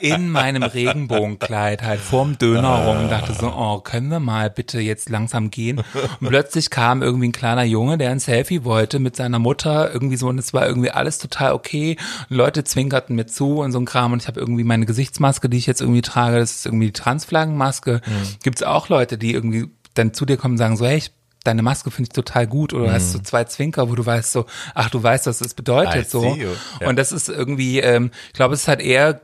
in meinem Regenbogenkleid halt vorm Döner rum und dachte so, oh, können wir mal bitte jetzt langsam gehen? Und plötzlich kam irgendwie ein kleiner Junge, der ein Selfie wollte mit seiner Mutter irgendwie so und es war irgendwie alles total okay. Und Leute zwinkerten mir zu und so ein Kram und ich habe irgendwie meine Gesichtsmaske, die ich jetzt irgendwie trage, das ist irgendwie die Transflaggenmaske. Mhm. Gibt es auch Leute, die irgendwie dann zu dir kommen und sagen so, hey, ich deine Maske finde ich total gut oder mhm. hast so zwei Zwinker, wo du weißt so, ach, du weißt, was das bedeutet so. Ja. Und das ist irgendwie, ähm, ich glaube, es ist halt eher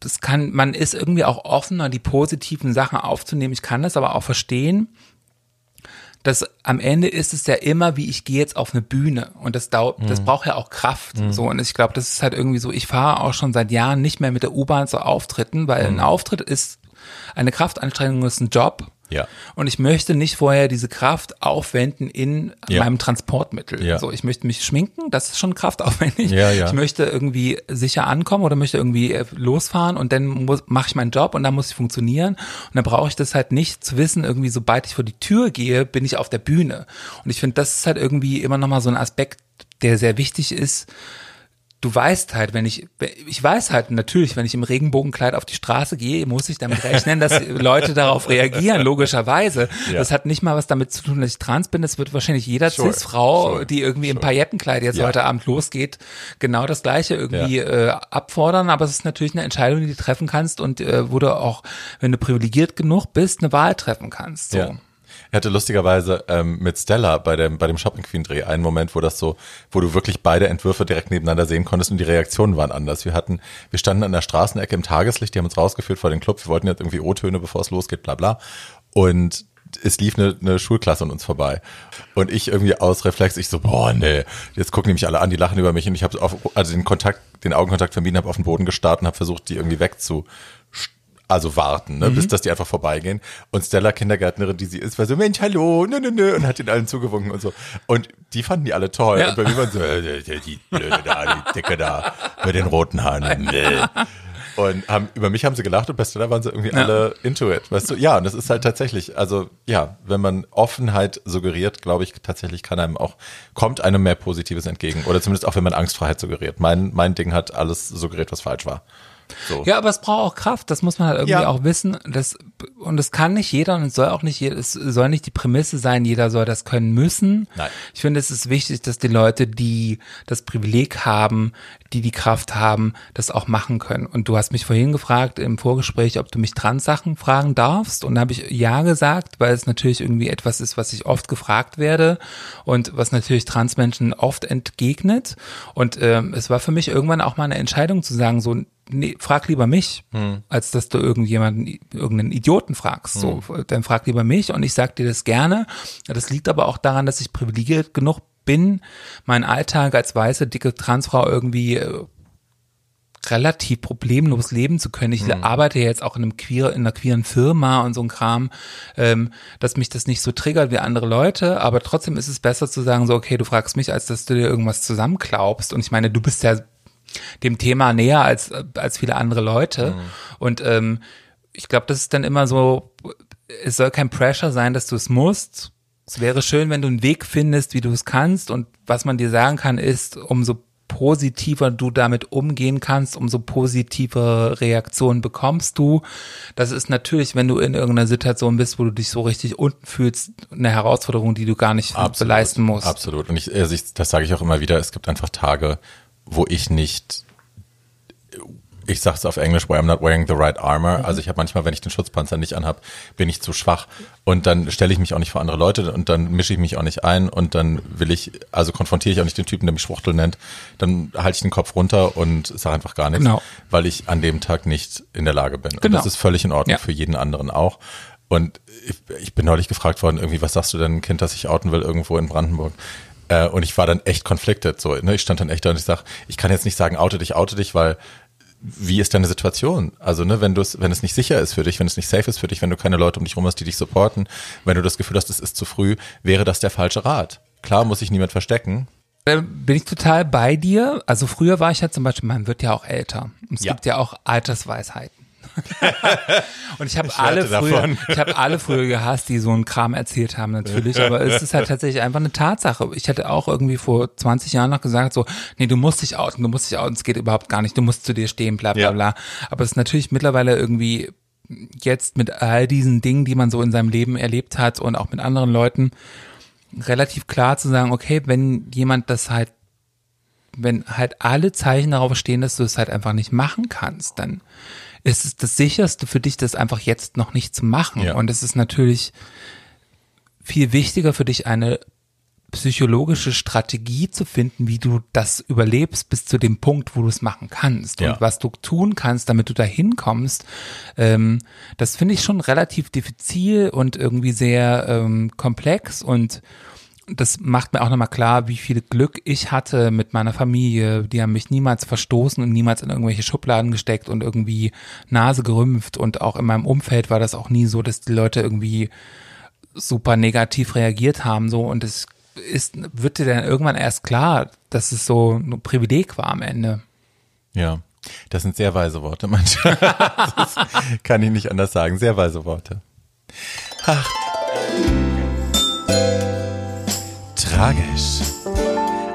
das kann, man ist irgendwie auch offener, die positiven Sachen aufzunehmen. Ich kann das aber auch verstehen. dass am Ende ist es ja immer, wie ich gehe jetzt auf eine Bühne und das dauert, mhm. das braucht ja auch Kraft. Mhm. So und ich glaube, das ist halt irgendwie so. Ich fahre auch schon seit Jahren nicht mehr mit der U-Bahn zu Auftritten, weil mhm. ein Auftritt ist eine Kraftanstrengung, ist ein Job ja. Und ich möchte nicht vorher diese Kraft aufwenden in ja. meinem Transportmittel. Ja. So, ich möchte mich schminken, das ist schon kraftaufwendig. Ja, ja. Ich möchte irgendwie sicher ankommen oder möchte irgendwie äh, losfahren und dann mache ich meinen Job und dann muss ich funktionieren. Und dann brauche ich das halt nicht zu wissen, irgendwie sobald ich vor die Tür gehe, bin ich auf der Bühne. Und ich finde, das ist halt irgendwie immer nochmal so ein Aspekt, der sehr wichtig ist, du weißt halt, wenn ich, ich weiß halt natürlich, wenn ich im Regenbogenkleid auf die Straße gehe, muss ich damit rechnen, dass Leute darauf reagieren, logischerweise. Ja. Das hat nicht mal was damit zu tun, dass ich trans bin. Das wird wahrscheinlich jeder sure. Cis-Frau, sure. die irgendwie sure. im Paillettenkleid jetzt ja. heute Abend losgeht, genau das Gleiche irgendwie ja. äh, abfordern. Aber es ist natürlich eine Entscheidung, die du treffen kannst und äh, wo du auch, wenn du privilegiert genug bist, eine Wahl treffen kannst. So. Er hatte lustigerweise ähm, mit Stella bei dem, bei dem Shopping Queen Dreh einen Moment, wo das so, wo du wirklich beide Entwürfe direkt nebeneinander sehen konntest und die Reaktionen waren anders. Wir hatten, wir standen an der Straßenecke im Tageslicht, die haben uns rausgeführt vor den Club, wir wollten jetzt irgendwie O-Töne, bevor es losgeht, bla bla. Und es lief eine, eine Schulklasse an uns vorbei. Und ich irgendwie aus Reflex, ich so, boah, nee, jetzt gucken nämlich alle an, die lachen über mich und ich habe also den Kontakt, den Augenkontakt vermieden, habe auf den Boden gestarrt und habe versucht, die irgendwie wegzu also warten, ne, mhm. bis dass die einfach vorbeigehen. Und Stella, Kindergärtnerin, die sie ist, war so, Mensch, hallo, nö, nö, nö, und hat den allen zugewunken und so. Und die fanden die alle toll. Ja. Und bei mir waren so, äh, die Blöde da, die Dicke da, mit den roten Haaren. Nee. Und haben, über mich haben sie gelacht und bei Stella waren sie irgendwie ja. alle into it. Weißt du, ja, und das ist halt tatsächlich, also ja, wenn man Offenheit suggeriert, glaube ich, tatsächlich kann einem auch, kommt einem mehr Positives entgegen. Oder zumindest auch, wenn man Angstfreiheit suggeriert. Mein, mein Ding hat alles suggeriert, was falsch war. So. Ja, aber es braucht auch Kraft, das muss man halt irgendwie ja. auch wissen. Das, und es kann nicht jeder und es soll auch nicht jeder, es soll nicht die Prämisse sein, jeder soll das können müssen. Nein. Ich finde, es ist wichtig, dass die Leute, die das Privileg haben, die die Kraft haben, das auch machen können. Und du hast mich vorhin gefragt im Vorgespräch, ob du mich Trans-Sachen fragen darfst. Und da habe ich ja gesagt, weil es natürlich irgendwie etwas ist, was ich oft gefragt werde und was natürlich Transmenschen oft entgegnet. Und ähm, es war für mich irgendwann auch mal eine Entscheidung zu sagen, so nee, frag lieber mich, hm. als dass du irgendjemanden, irgendeinen Idioten fragst. Hm. So, dann frag lieber mich und ich sag dir das gerne. Das liegt aber auch daran, dass ich privilegiert genug bin, meinen Alltag als weiße, dicke Transfrau irgendwie äh, relativ problemlos leben zu können. Ich mhm. arbeite ja jetzt auch in einem queer, in einer queeren Firma und so ein Kram, ähm, dass mich das nicht so triggert wie andere Leute, aber trotzdem ist es besser zu sagen, so, okay, du fragst mich, als dass du dir irgendwas zusammenklaubst. Und ich meine, du bist ja dem Thema näher als, als viele andere Leute. Mhm. Und ähm, ich glaube, das ist dann immer so, es soll kein Pressure sein, dass du es musst. Es wäre schön, wenn du einen Weg findest, wie du es kannst. Und was man dir sagen kann, ist, umso positiver du damit umgehen kannst, umso positive Reaktionen bekommst du. Das ist natürlich, wenn du in irgendeiner Situation bist, wo du dich so richtig unten fühlst, eine Herausforderung, die du gar nicht absolut, leisten musst. Absolut. Und ich, also ich, das sage ich auch immer wieder, es gibt einfach Tage, wo ich nicht ich sag's auf Englisch, where I'm not wearing the right armor. Mhm. Also ich habe manchmal, wenn ich den Schutzpanzer nicht anhab, bin ich zu schwach und dann stelle ich mich auch nicht vor andere Leute und dann mische ich mich auch nicht ein und dann will ich, also konfrontiere ich auch nicht den Typen, der mich Schwuchtel nennt. Dann halte ich den Kopf runter und sage einfach gar nichts, genau. weil ich an dem Tag nicht in der Lage bin. Genau. Und das ist völlig in Ordnung ja. für jeden anderen auch. Und ich, ich bin neulich gefragt worden, irgendwie, was sagst du denn, Kind, das sich outen will, irgendwo in Brandenburg? Äh, und ich war dann echt conflicted. So, ne? Ich stand dann echt da und ich sag, ich kann jetzt nicht sagen, oute dich, oute dich, weil wie ist deine Situation? Also, ne, wenn du es, wenn es nicht sicher ist für dich, wenn es nicht safe ist für dich, wenn du keine Leute um dich rum hast, die dich supporten, wenn du das Gefühl hast, es ist zu früh, wäre das der falsche Rat. Klar muss sich niemand verstecken. bin ich total bei dir. Also früher war ich ja zum Beispiel, man wird ja auch älter. Es Ja. gibt ja auch Altersweisheiten. und ich habe alle früher, davon. ich habe alle früher gehasst, die so einen Kram erzählt haben natürlich, aber es ist halt tatsächlich einfach eine Tatsache. Ich hätte auch irgendwie vor 20 Jahren noch gesagt so, nee, du musst dich outen, du musst dich outen, es geht überhaupt gar nicht, du musst zu dir stehen, bla bla Ja. bla. Aber es ist natürlich mittlerweile irgendwie jetzt mit all diesen Dingen, die man so in seinem Leben erlebt hat und auch mit anderen Leuten relativ klar zu sagen, okay, wenn jemand das halt wenn halt alle Zeichen darauf stehen, dass du es halt einfach nicht machen kannst, dann ist es das sicherste für dich, das einfach jetzt noch nicht zu machen. Ja. Und es ist natürlich viel wichtiger für dich, eine psychologische Strategie zu finden, wie du das überlebst bis zu dem Punkt, wo du es machen kannst Ja. und was du tun kannst, damit du da hinkommst. Ähm, das finde ich schon relativ diffizil und irgendwie sehr ähm, komplex und das macht mir auch nochmal klar, wie viel Glück ich hatte mit meiner Familie. Die haben mich niemals verstoßen und niemals in irgendwelche Schubladen gesteckt und irgendwie Nase gerümpft. Und auch in meinem Umfeld war das auch nie so, dass die Leute irgendwie super negativ reagiert haben. So und es ist, wird dir dann irgendwann erst klar, dass es so ein Privileg war am Ende. Ja, das sind sehr weise Worte, manche. das kann ich nicht anders sagen. Sehr weise Worte. Ach. Tragisch,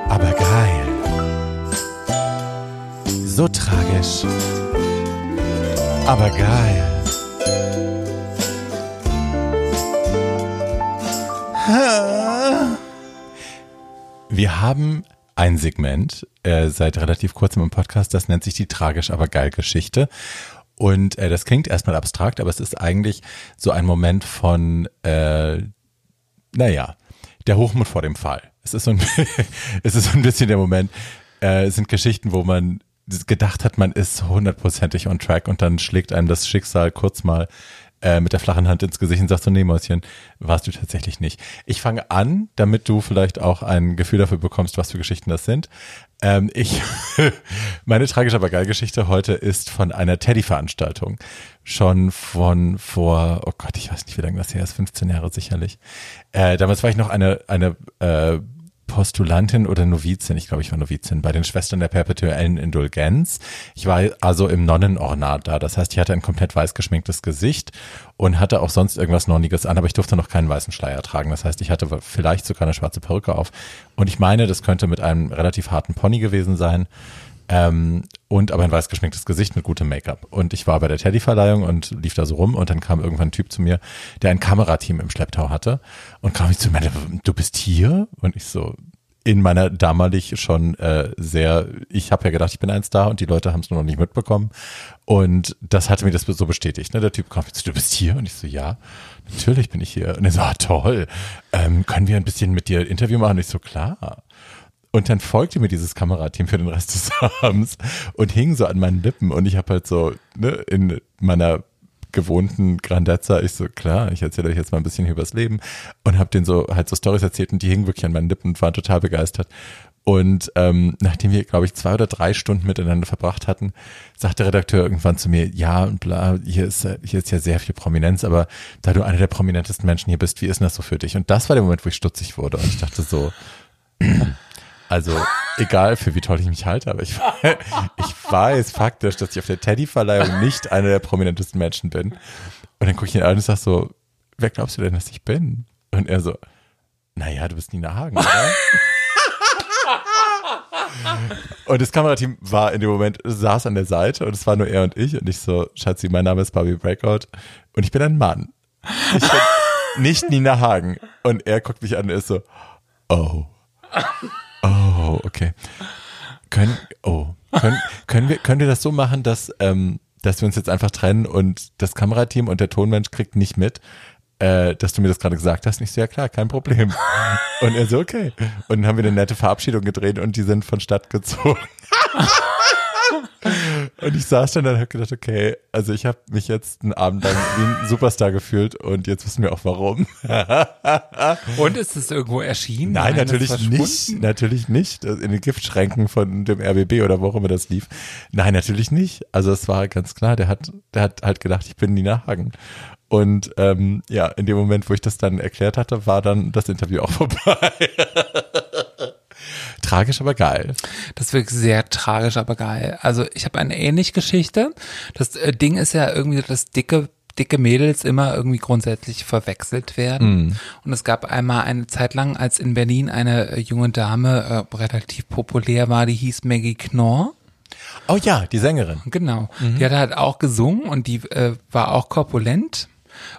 aber geil. So tragisch, aber geil. Wir haben ein Segment äh, seit relativ kurzem im Podcast, das nennt sich die tragisch aber geil Geschichte. Und äh, das klingt erstmal abstrakt, aber es ist eigentlich so ein Moment von, äh, naja, der Hochmut vor dem Fall. Es ist so ein, es ist so ein bisschen der Moment, äh, es sind Geschichten, wo man gedacht hat, man ist hundertprozentig on track und dann schlägt einem das Schicksal kurz mal äh, mit der flachen Hand ins Gesicht und sagt so, nee, Mäuschen, warst du tatsächlich nicht. Ich fange an, damit du vielleicht auch ein Gefühl dafür bekommst, was für Geschichten das sind. Ähm, ich, meine tragische aber geil Geschichte heute ist von einer Teddy-Veranstaltung. Schon von vor, oh Gott, ich weiß nicht, wie lange das her ist, 15 Jahre sicherlich. Äh, damals war ich noch eine, eine äh, Postulantin oder Novizin, ich glaube, ich war Novizin, bei den Schwestern der perpetuellen Indulgenz. Ich war also im Nonnenornat da. Das heißt, ich hatte ein komplett weiß geschminktes Gesicht und hatte auch sonst irgendwas Nonniges an, aber ich durfte noch keinen weißen Schleier tragen. Das heißt, ich hatte vielleicht sogar eine schwarze Perücke auf. Und ich meine, das könnte mit einem relativ harten Pony gewesen sein. Ähm, und aber ein weiß geschminktes Gesicht mit gutem Make-up. Und ich war bei der Teddy-Verleihung und lief da so rum und dann kam irgendwann ein Typ zu mir, der ein Kamerateam im Schlepptau hatte und kam ich zu mir, du bist hier? Und ich so, in meiner damalig schon äh, sehr, ich habe ja gedacht, ich bin ein Star und die Leute haben es nur noch nicht mitbekommen. Und das hatte mir das so bestätigt. Ne? Der Typ kam zu, du bist hier? Und ich so, ja, natürlich bin ich hier. Und er so, ah, toll. Ähm, können wir ein bisschen mit dir Interview machen? Und ich so, klar. Und dann folgte mir dieses Kamerateam für den Rest des Abends und hing so an meinen Lippen. Und ich habe halt so ne, in meiner gewohnten Grandezza, ich so, klar, ich erzähle euch jetzt mal ein bisschen übers Leben und habe denen so halt so Stories erzählt und die hingen wirklich an meinen Lippen und waren total begeistert. Und ähm, nachdem wir, glaube ich, zwei oder drei Stunden miteinander verbracht hatten, sagt der Redakteur irgendwann zu mir, ja und bla, hier ist, hier ist ja sehr viel Prominenz, aber da du einer der prominentesten Menschen hier bist, wie ist denn das so für dich? Und das war der Moment, wo ich stutzig wurde und ich dachte so, also egal für wie toll ich mich halte, aber ich, ich weiß faktisch, dass ich auf der Teddy-Verleihung nicht einer der prominentesten Menschen bin. Und dann gucke ich ihn an und sag so, wer glaubst du denn, dass ich bin? Und er so, naja, du bist Nina Hagen, oder? Und das Kamerateam war in dem Moment, saß an der Seite und es war nur er und ich. Und ich so, Schatzi, mein Name ist Barbie Breakout und ich bin ein Mann. Ich bin nicht Nina Hagen. Und er guckt mich an und ist so, oh. Oh, okay. Können, oh, können, können, wir, können wir das so machen, dass, ähm, dass wir uns jetzt einfach trennen und das Kamerateam und der Tonmensch kriegt nicht mit, äh, dass du mir das gerade gesagt hast? Nicht so, ja klar, kein Problem. Und er so, okay. Und dann haben wir eine nette Verabschiedung gedreht und die sind von Stadt gezogen. Und ich saß dann und habe gedacht, okay, also ich habe mich jetzt einen Abend lang wie ein Superstar gefühlt und jetzt wissen wir auch warum. Und ist es irgendwo erschienen? Nein, ist natürlich nicht. Natürlich nicht. In den Giftschränken von dem RBB oder wo auch immer das lief. Nein, natürlich nicht. Also es war ganz klar, der hat, der hat halt gedacht, ich bin Nina Hagen. Und ähm, ja, in dem Moment, wo ich das dann erklärt hatte, war dann das Interview auch vorbei. Tragisch, aber geil. Das ist wirklich sehr tragisch, aber geil. Also ich habe eine ähnliche Geschichte. Das äh, Ding ist ja irgendwie, dass dicke dicke Mädels immer irgendwie grundsätzlich verwechselt werden. Mm. Und es gab einmal eine Zeit lang, als in Berlin eine äh, junge Dame äh, relativ populär war, die hieß Maggie Knorr. Oh ja, die Sängerin. Genau. Mhm. Die hat halt auch gesungen und die äh, war auch korpulent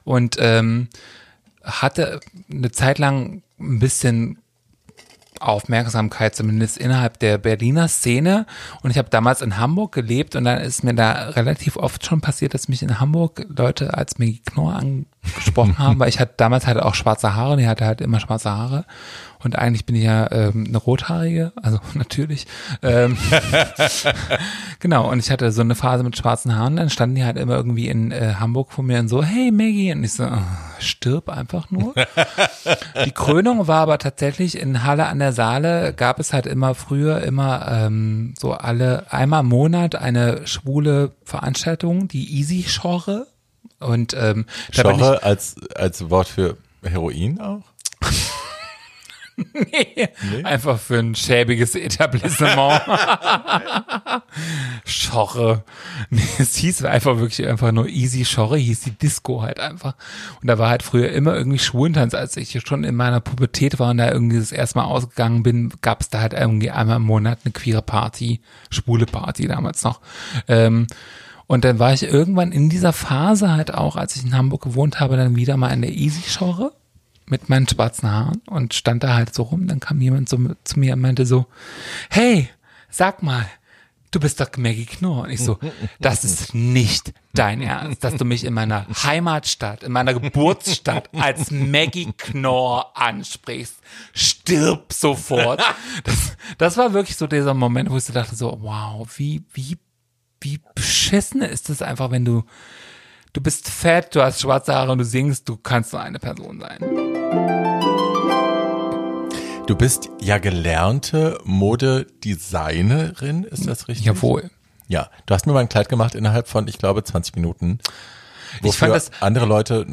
und ähm, hatte eine Zeit lang ein bisschen Aufmerksamkeit, zumindest innerhalb der Berliner Szene. Und ich habe damals in Hamburg gelebt und dann ist mir da relativ oft schon passiert, dass mich in Hamburg Leute als Maggie Knorr angesprochen haben, weil ich hatte damals halt auch schwarze Haare und die hatte halt immer schwarze Haare. Und eigentlich bin ich ja ähm, eine Rothaarige, also natürlich. Ähm, genau, und ich hatte so eine Phase mit schwarzen Haaren, dann standen die halt immer irgendwie in äh, Hamburg vor mir und so, hey Maggie, und ich so, oh, stirb einfach nur. die Krönung war aber tatsächlich in Halle an der Saale, gab es halt immer früher immer ähm, so alle, einmal im Monat eine schwule Veranstaltung, die Easy Schorre. Und ähm, Schorre als, als Wort für Heroin auch? Nee, einfach für ein schäbiges Etablissement. Schorre. Nee, es hieß einfach wirklich einfach nur Easy Schorre, hieß die Disco halt einfach. Und da war halt früher immer irgendwie Schwulentanz, als ich schon in meiner Pubertät war und da irgendwie das erste Mal ausgegangen bin, gab es da halt irgendwie einmal im Monat eine queere Party, schwule Party damals noch. Ähm, und dann war ich irgendwann in dieser Phase halt auch, als ich in Hamburg gewohnt habe, dann wieder mal in der Easy Schorre mit meinen schwarzen Haaren und stand da halt so rum. Dann kam jemand so zu mir und meinte so, hey, sag mal, du bist doch Maggie Knorr. Und ich so, das ist nicht dein Ernst, dass du mich in meiner Heimatstadt, in meiner Geburtsstadt als Maggie Knorr ansprichst. Stirb sofort. Das, das war wirklich so dieser Moment, wo ich so dachte so, wow, wie, wie, wie beschissen ist das einfach, wenn du, du bist fett, du hast schwarze Haare und du singst, du kannst nur eine Person sein. Du bist ja gelernte Modedesignerin, ist das richtig? Jawohl. Ja, du hast mir mal ein Kleid gemacht innerhalb von, ich glaube, 20 Minuten. Wofür ich fand das, andere Leute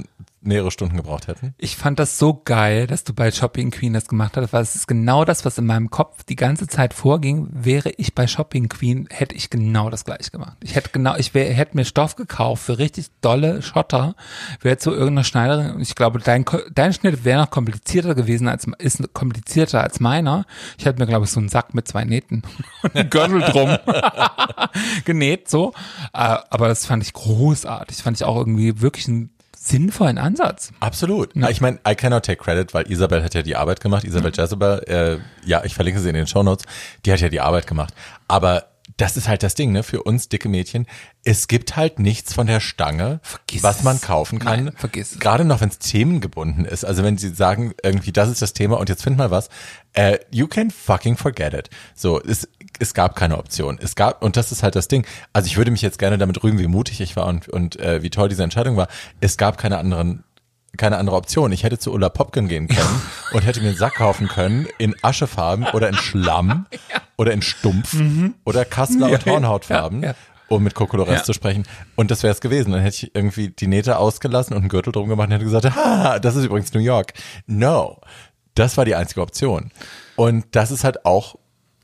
mehrere Stunden gebraucht hätten. Ich fand das so geil, dass du bei Shopping Queen das gemacht hast, weil es ist genau das, was in meinem Kopf die ganze Zeit vorging. Wäre ich bei Shopping Queen, hätte ich genau das gleiche gemacht. Ich hätte genau, ich wär, hätte mir Stoff gekauft für richtig dolle Schotter, wäre zu irgendeiner Schneiderin und ich glaube, dein, dein Schnitt wäre noch komplizierter gewesen als, ist komplizierter als meiner. Ich hätte mir, glaube ich, so einen Sack mit zwei Nähten und einen Gürtel drum genäht, so. Äh, aber das fand ich großartig. Fand ich auch irgendwie wirklich ein sinnvollen Ansatz. Absolut. Ja. Ich meine, I cannot take credit, weil Isabel hat ja die Arbeit gemacht. Isabel mhm. Jezebel, äh, ja, ich verlinke sie in den Show Notes. Die hat ja die Arbeit gemacht. Aber das ist halt das Ding, ne, für uns dicke Mädchen. Es gibt halt nichts von der Stange, vergiss was man kaufen kann. Nein, vergiss. Gerade noch, wenn es themengebunden ist. Also wenn sie sagen, irgendwie, das ist das Thema und jetzt find mal was. Äh, you can fucking forget it. So, es, es gab keine Option. Es gab, und das ist halt das Ding. Also ich würde mich jetzt gerne damit rühmen, wie mutig ich war und, und äh, wie toll diese Entscheidung war. Es gab keine anderen keine andere Option. Ich hätte zu Ulla Popken gehen können und hätte mir einen Sack kaufen können in Aschefarben oder in Schlamm ja. Oder in Stumpf mhm. oder Kassler und Hornhautfarben. Ja, ja. um mit Kokolores ja. zu sprechen. Und das wäre es gewesen. Dann hätte ich irgendwie die Nähte ausgelassen und einen Gürtel drum gemacht und hätte gesagt, ha, das ist übrigens New York. No. Das war die einzige Option. Und das ist halt auch,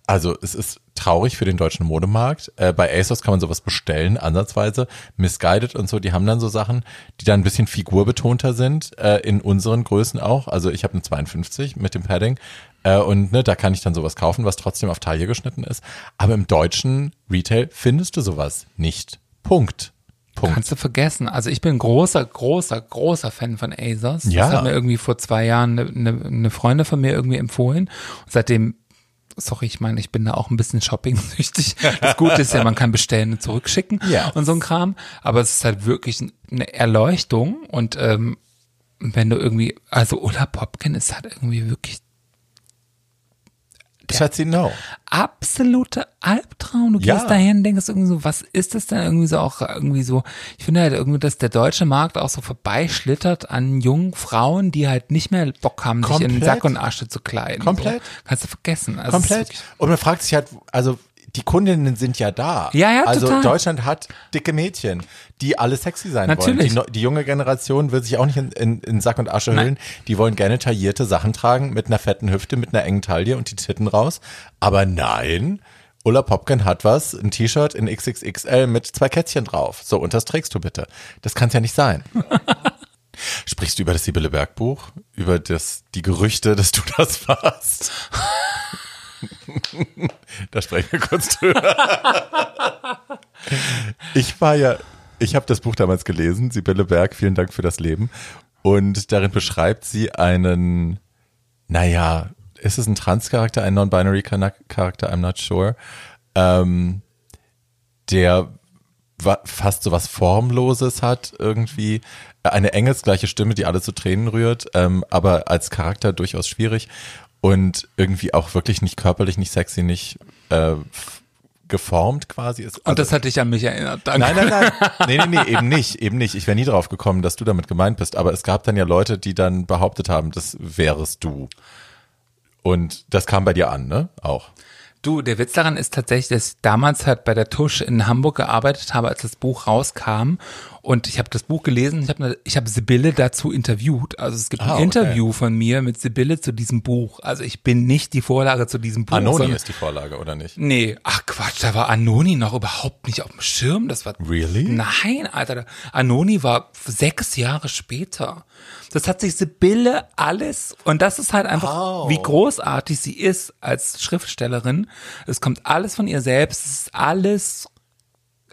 also es ist traurig für den deutschen Modemarkt. Äh, bei ASOS kann man sowas bestellen, ansatzweise. Misguided und so, die haben dann so Sachen, die dann ein bisschen figurbetonter sind, äh, in unseren Größen auch. Also ich habe eine 52 mit dem Padding. Äh, und ne, da kann ich dann sowas kaufen, was trotzdem auf Taille geschnitten ist. Aber im deutschen Retail findest du sowas nicht. Punkt. Punkt. Kannst du vergessen. Also ich bin großer, großer, großer Fan von ASOS. Ja. Das hat mir irgendwie vor zwei Jahren eine, eine, eine Freundin von mir irgendwie empfohlen. Und seitdem sorry, ich meine, ich bin da auch ein bisschen shopping-süchtig. Das Gute ist ja, man kann bestellen und zurückschicken ja. und so ein Kram. Aber es ist halt wirklich eine Erleuchtung und ähm, wenn du irgendwie, also Ulla Popkin ist halt irgendwie wirklich Schatzi, no. Absolute Albtraum. Du ja. gehst dahin und denkst irgendwie so, was ist das denn irgendwie so auch irgendwie so, ich finde halt irgendwie, dass der deutsche Markt auch so vorbeischlittert an jungen Frauen, die halt nicht mehr Bock haben, Komplett. sich in Sack und Asche zu kleiden. Komplett. So. Kannst du vergessen. Also Komplett. Und man fragt sich halt, also die Kundinnen sind ja da. Ja, ja, Also total. Deutschland hat dicke Mädchen, die alle sexy sein wollen. Natürlich. Die, no- die junge Generation will sich auch nicht in, in, in Sack und Asche hüllen. Die wollen gerne taillierte Sachen tragen mit einer fetten Hüfte, mit einer engen Taille und die Titten raus. Aber nein, Ulla Popken hat was, ein T-Shirt in XXXL mit zwei Kätzchen drauf. So, und das trägst du bitte. Das kann's ja nicht sein. Sprichst du über das Sibylle Berg Buch? Über das, die Gerüchte, dass du das warst? da sprechen wir kurz drüber. ich war ja, ich habe das Buch damals gelesen, Sibylle Berg, vielen Dank für das Leben. Und darin beschreibt sie einen, naja, ist es ein Trans-Charakter, ein Non-Binary Charakter, I'm not sure, ähm, der fast so was Formloses hat irgendwie, eine engelsgleiche Stimme, die alle zu Tränen rührt, ähm, aber als Charakter durchaus schwierig und irgendwie auch wirklich nicht körperlich, nicht sexy, nicht äh, geformt quasi ist. Und das hat dich an mich erinnert. Danke. Nein, nein, nein. Nee, nee, nee, eben nicht, eben nicht. Ich wäre nie drauf gekommen, dass du damit gemeint bist. Aber es gab dann ja Leute, die dann behauptet haben, das wärest du. Und das kam bei dir an, ne? Auch. Du, der Witz daran ist tatsächlich, dass ich damals halt bei der Tusch in Hamburg gearbeitet habe, als das Buch rauskam. Und ich habe das Buch gelesen, ich habe ich hab Sibylle dazu interviewt. Also es gibt Ah, ein okay. Interview von mir mit Sibylle zu diesem Buch. Also ich bin nicht die Vorlage zu diesem Buch. Anoni sondern- ist die Vorlage, oder nicht? Nee, ach Quatsch, da war Anoni noch überhaupt nicht auf dem Schirm. Das war. Really? Nein, Alter. Anoni war sechs Jahre später. Das hat sich Sibylle alles, und das ist halt einfach, Oh. wie großartig sie ist als Schriftstellerin. Es kommt alles von ihr selbst. Es ist alles,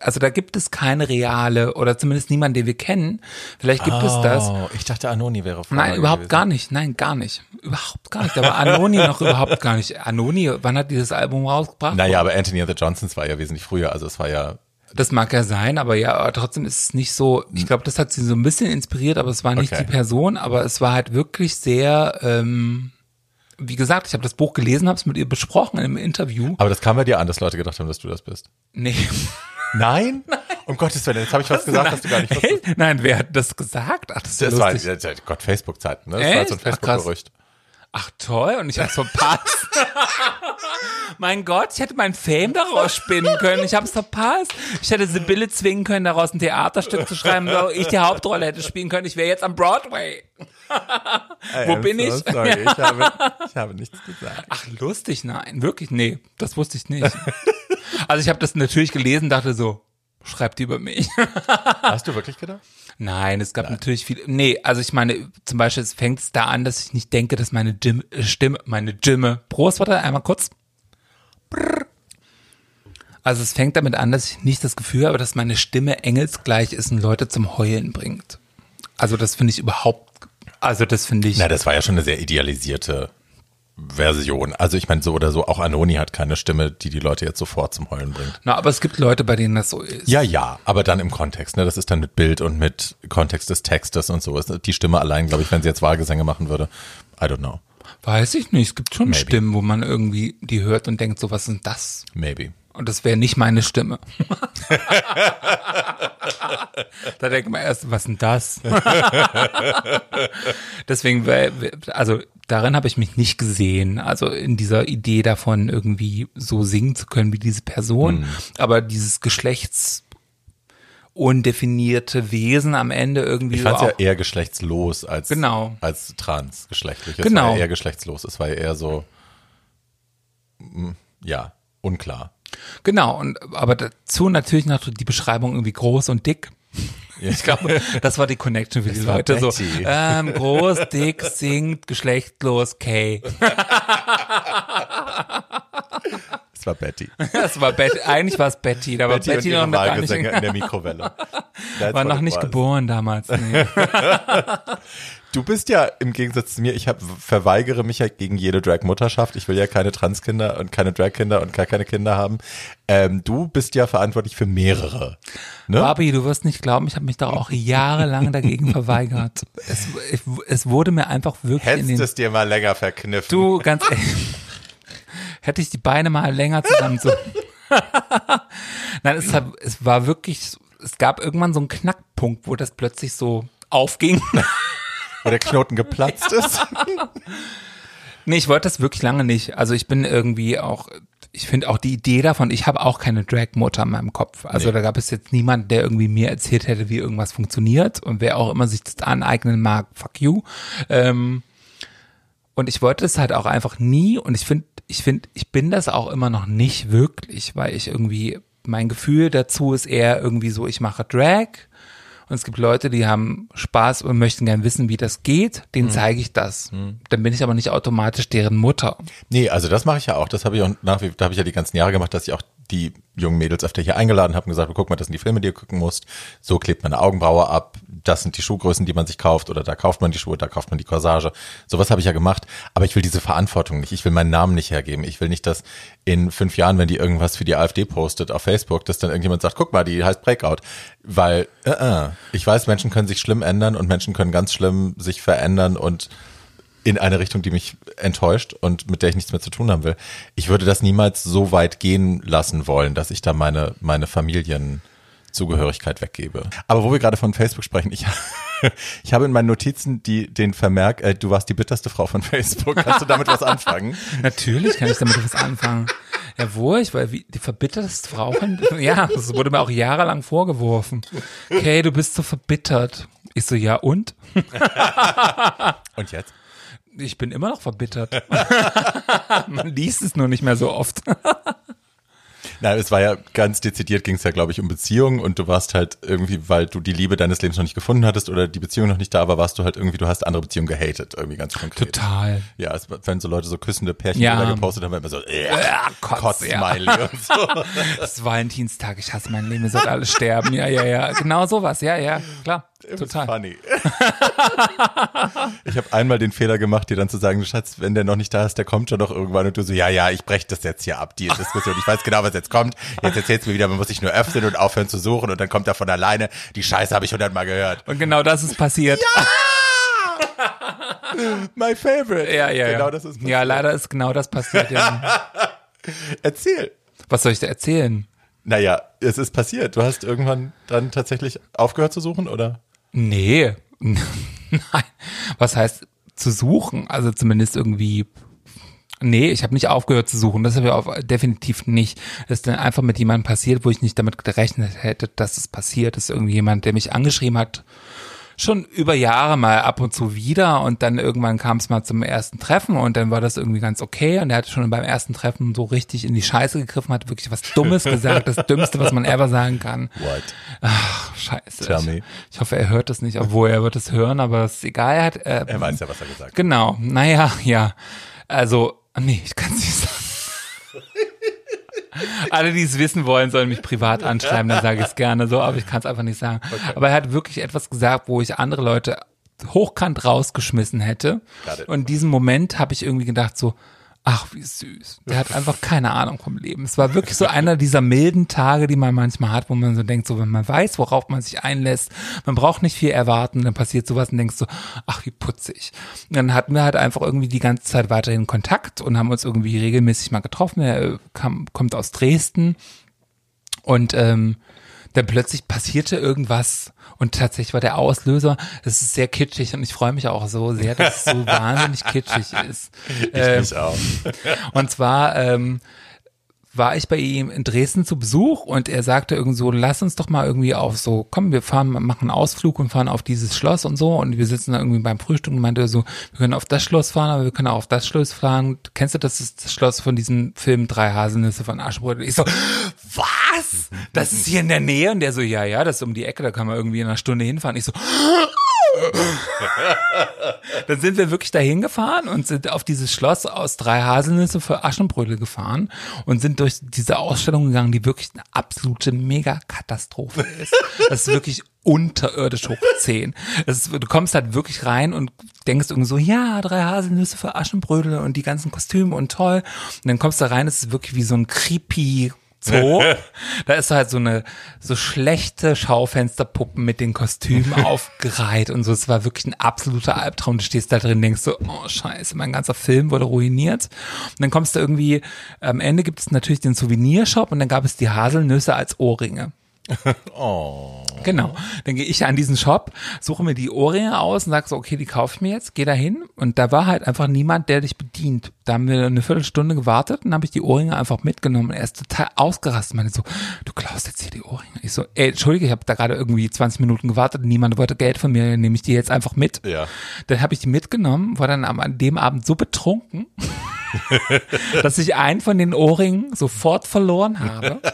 also da gibt es keine reale, oder zumindest niemanden, den wir kennen. Vielleicht gibt es das. Oh, ich dachte, Anoni wäre Vorlage Nein, überhaupt gewesen. gar nicht. Nein, gar nicht. Überhaupt gar nicht. Da war Anoni noch überhaupt gar nicht. Anoni, wann hat dieses Album rausgebracht? Naja, aber Anthony and the Johnsons war ja wesentlich früher. Also es war ja, Das mag ja sein, aber ja, aber trotzdem ist es nicht so. Ich glaube, das hat sie so ein bisschen inspiriert, aber es war nicht Okay. die Person, aber es war halt wirklich sehr. Ähm, wie gesagt, ich habe das Buch gelesen, habe es mit ihr besprochen im Interview. aber das kam bei dir an, dass Leute gedacht haben, dass du das bist. Nee. Nein? Um Gottes Willen, jetzt habe ich was gesagt, was du gar nicht wusstest. Nein, wer hat das gesagt? Ach, das ist ja Das war, lustig. ja, Gott, Facebook-Zeiten, ne? Das war Echt? so ein. Facebook-Gerücht. Ach toll, und ich hab's verpasst. mein Gott, ich hätte mein Fame daraus spinnen können. Ich hab's verpasst. Ich hätte Sibylle zwingen können, daraus ein Theaterstück zu schreiben, wo ich die Hauptrolle hätte spielen können. Ich wäre jetzt am Broadway. I Wo bin so ich? Sorry, ich habe, ich habe nichts gesagt. Ach, lustig, nein, wirklich, nee, das wusste ich nicht. Also ich habe das natürlich gelesen, dachte so, schreibt die über mich. Hast du wirklich gedacht? Nein, es gab natürlich viel. Nee, also ich meine, zum Beispiel, es fängt es da an, dass ich nicht denke, dass meine Gym, äh, Stimme, meine Stimme. Prost, warte, einmal kurz. Brrr. Also es fängt damit an, dass ich nicht das Gefühl habe, dass meine Stimme engelsgleich ist und Leute zum Heulen bringt. Also das finde ich überhaupt, also das finde ich. Na, das war ja schon eine sehr idealisierte Version. Also ich meine, so oder so, auch Anoni hat keine Stimme, die die Leute jetzt sofort zum Heulen bringt. Na, aber es gibt Leute, bei denen das so ist. Ja, ja, aber dann im Kontext, ne? Das ist dann mit Bild und mit Kontext des Textes und so. Ist Die Stimme allein, glaube ich, wenn sie jetzt Wahlgesänge machen würde, I don't know. Weiß ich nicht. Es gibt schon Maybe. Stimmen, wo man irgendwie die hört und denkt, so was ist das? Maybe. Und das wäre nicht meine Stimme. da denkt man erst, was denn das? Deswegen, wär- also darin habe ich mich nicht gesehen. Also in dieser Idee davon, irgendwie so singen zu können wie diese Person. Mhm. Aber dieses Geschlechts undefinierte Wesen am Ende irgendwie Ich so fand es auch. ja eher geschlechtslos als, Genau. als transgeschlechtlich. Es Genau. war ja eher geschlechtslos. Es war ja eher so, mm, ja, unklar. Genau, und aber dazu natürlich noch die Beschreibung irgendwie groß und dick. Ich glaube, das war die Connection für die Leute. So, ähm, groß, dick, singt, geschlechtlos, K. Es war Betty. Das war Betty. Eigentlich war es Betty, da war Betty, Betty, noch gar nicht, in der Mikrowelle. War noch nicht was. geboren damals. Nee. Du bist ja im Gegensatz zu mir, ich hab, verweigere mich ja gegen jede Drag-Mutterschaft. Ich will ja keine Transkinder und keine Drag-Kinder und gar keine Kinder haben. Ähm, du bist ja verantwortlich für mehrere. Ne? Barbie, du wirst nicht glauben, ich habe mich da auch jahrelang dagegen verweigert. Es, es, es wurde mir einfach wirklich in Hättest den es dir mal länger verkniffen. Du, ganz ehrlich, hätte ich die Beine mal länger zusammen so. Nein, es, es war wirklich, es gab irgendwann so einen Knackpunkt, wo das plötzlich so aufging. Wo der Knoten geplatzt ist. nee, ich wollte das wirklich lange nicht. Also ich bin irgendwie auch, ich finde auch die Idee davon, ich habe auch keine Drag-Mutter in meinem Kopf. Also Nee. da gab es jetzt niemand, der irgendwie mir erzählt hätte, wie irgendwas funktioniert. Und wer auch immer sich das aneignen mag, fuck you. Ähm, und ich wollte es halt auch einfach nie. Und ich finde, ich finde, ich bin das auch immer noch nicht wirklich, weil ich irgendwie, mein Gefühl dazu ist eher irgendwie so, ich mache Drag. Und es gibt Leute, die haben Spaß und möchten gern wissen, wie das geht. Denen zeige ich das. Dann bin ich aber nicht automatisch deren Mutter. Nee, also das mache ich ja auch. Das habe ich auch nach wie, da habe ich ja die ganzen Jahre gemacht, dass ich auch die jungen Mädels öfter hier eingeladen habe und gesagt, guck mal, das sind die Filme, die ihr gucken musst. So klebt man eine Augenbraue ab. Das sind die Schuhgrößen, die man sich kauft oder da kauft man die Schuhe, da kauft man die Corsage. Sowas habe ich ja gemacht. Aber ich will diese Verantwortung nicht. Ich will meinen Namen nicht hergeben. Ich will nicht, dass in fünf Jahren, wenn die irgendwas für die AfD postet auf Facebook, dass dann irgendjemand sagt, guck mal, die heißt Breakout. Weil, äh, äh, ich weiß, Menschen können sich schlimm ändern und Menschen können ganz schlimm sich verändern und in eine Richtung, die mich enttäuscht und mit der ich nichts mehr zu tun haben will. Ich würde das niemals so weit gehen lassen wollen, dass ich da meine, meine Familienzugehörigkeit weggebe. Aber wo wir gerade von Facebook sprechen, ich, ich habe in meinen Notizen die, den Vermerk, äh, du warst die bitterste Frau von Facebook. Kannst du damit was anfangen? Natürlich kann ich damit was anfangen. Jawohl, ich war wie die verbittertste Frau. von- Ja, das wurde mir auch jahrelang vorgeworfen. Okay, du bist so verbittert. Ich so, ja und? Und jetzt? Ich bin immer noch verbittert. Man liest es nur nicht mehr so oft. Nein, es war ja ganz dezidiert, ging es ja, glaube ich, um Beziehungen und du warst halt irgendwie, weil du die Liebe deines Lebens noch nicht gefunden hattest oder die Beziehung noch nicht da war, warst du halt irgendwie, du hast andere Beziehungen gehatet, irgendwie ganz konkret. Total. Ja, es, wenn so Leute so küssende Pärchen Ja. gepostet haben, immer so, äh, Ja, Kotz, Kotz-Smiley ja. und so. Es ist Valentinstag, ich hasse mein Leben, ihr sollt alle sterben. Ja, ja, ja. Genau sowas, ja, ja, klar. Total. funny. ich habe einmal den Fehler gemacht, dir dann zu sagen, Schatz, wenn der noch nicht da ist, der kommt schon noch irgendwann und du so, ja, ja, ich breche das jetzt hier ab, die Diskussion. Ich weiß genau, was jetzt kommt. Jetzt erzählst du mir wieder, man muss sich nur öffnen und aufhören zu suchen und dann kommt er von alleine. Die Scheiße habe ich hundertmal gehört. Und genau das ist passiert. My favorite. Ja, ja, ja. Genau das ist ja, leider ist genau das passiert. Ja. Erzähl. Was soll ich da erzählen? Naja, es ist passiert. Du hast irgendwann dann tatsächlich aufgehört zu suchen, oder? Nee. Nein. Was heißt zu suchen? Also zumindest irgendwie. Nee, ich habe nicht aufgehört zu suchen. Das habe ich auf, definitiv nicht. Das ist dann einfach mit jemandem passiert, wo ich nicht damit gerechnet hätte, dass es passiert. Das ist irgendwie jemand, der mich angeschrieben hat, schon über Jahre mal ab und zu wieder und dann irgendwann kam es mal zum ersten Treffen und dann war das irgendwie ganz okay und er hat schon beim ersten Treffen so richtig in die Scheiße gegriffen, hat wirklich was Dummes gesagt, das Dümmste, was man ever sagen kann. What? Ach, scheiße. Tell ich, me. ich hoffe, er hört das nicht, obwohl er wird es hören, aber ist egal. Er hat, äh, Er weiß ja, was er gesagt hat. Genau, naja, ja. Also, nee, ich kann es nicht sagen. Alle, die es wissen wollen, sollen mich privat anschreiben, dann sage ich es gerne so, aber ich kann es einfach nicht sagen. Aber er hat wirklich etwas gesagt, wo ich andere Leute hochkant rausgeschmissen hätte. Und in diesem Moment habe ich irgendwie gedacht so, ach, wie süß. Der hat einfach keine Ahnung vom Leben. Es war wirklich so einer dieser milden Tage, die man manchmal hat, wo man so denkt, so wenn man weiß, worauf man sich einlässt, man braucht nicht viel erwarten, dann passiert sowas und denkst so, ach, wie putzig. Und dann hatten wir halt einfach irgendwie die ganze Zeit weiterhin Kontakt und haben uns irgendwie regelmäßig mal getroffen. Er äh, kam, kommt aus Dresden und ähm, dann plötzlich passierte irgendwas und tatsächlich war der Auslöser, das ist sehr kitschig und ich freue mich auch so sehr, dass es so wahnsinnig kitschig ist. Ähm, Ich auch. und zwar ähm, war ich bei ihm in Dresden zu Besuch und er sagte irgendwie so, lass uns doch mal irgendwie auf so, komm, wir fahren, machen einen Ausflug und fahren auf dieses Schloss und so und wir sitzen da irgendwie beim Frühstück und meinte so, wir können auf das Schloss fahren, aber wir können auch auf das Schloss fahren. Kennst du das, das Schloss von diesem Film Drei Haselnüsse von Aschenbrödel? Ich so, was? Das ist hier in der Nähe? Und der so, ja, ja, das ist um die Ecke, da kann man irgendwie in einer Stunde hinfahren. Ich so, dann sind wir wirklich dahin gefahren und sind auf dieses Schloss aus drei Haselnüsse für Aschenbrödel gefahren und sind durch diese Ausstellung gegangen, die wirklich eine absolute Mega-Katastrophe ist. Das ist wirklich unterirdisch hoch 10. Das ist, du kommst halt wirklich rein und denkst irgendwie so, ja, drei Haselnüsse für Aschenbrödel und die ganzen Kostüme und toll. Und dann kommst du rein, es ist wirklich wie so ein creepy Zoo. Da ist halt so eine so schlechte Schaufensterpuppen mit den Kostümen aufgereiht und so. Es war wirklich ein absoluter Albtraum. Du stehst da drin, denkst so, oh Scheiße, mein ganzer Film wurde ruiniert. Und dann kommst du irgendwie, am Ende gibt es natürlich den Souvenirshop und dann gab es die Haselnüsse als Ohrringe. Oh. Genau. Dann gehe ich an diesen Shop, suche mir die Ohrringe aus und sage so, okay, die kaufe ich mir jetzt, gehe da hin und da war halt einfach niemand, der dich bedient. Da haben wir eine Viertelstunde gewartet und habe ich die Ohrringe einfach mitgenommen. Er ist total ausgerastet, meine so, du klaust jetzt hier die Ohrringe. Ich so, ey, entschuldige, ich habe da gerade irgendwie 20 Minuten gewartet, niemand wollte Geld von mir, nehme ich die jetzt einfach mit. Ja. Dann habe ich die mitgenommen, war dann am, an dem Abend so betrunken, dass ich einen von den Ohrringen sofort verloren habe.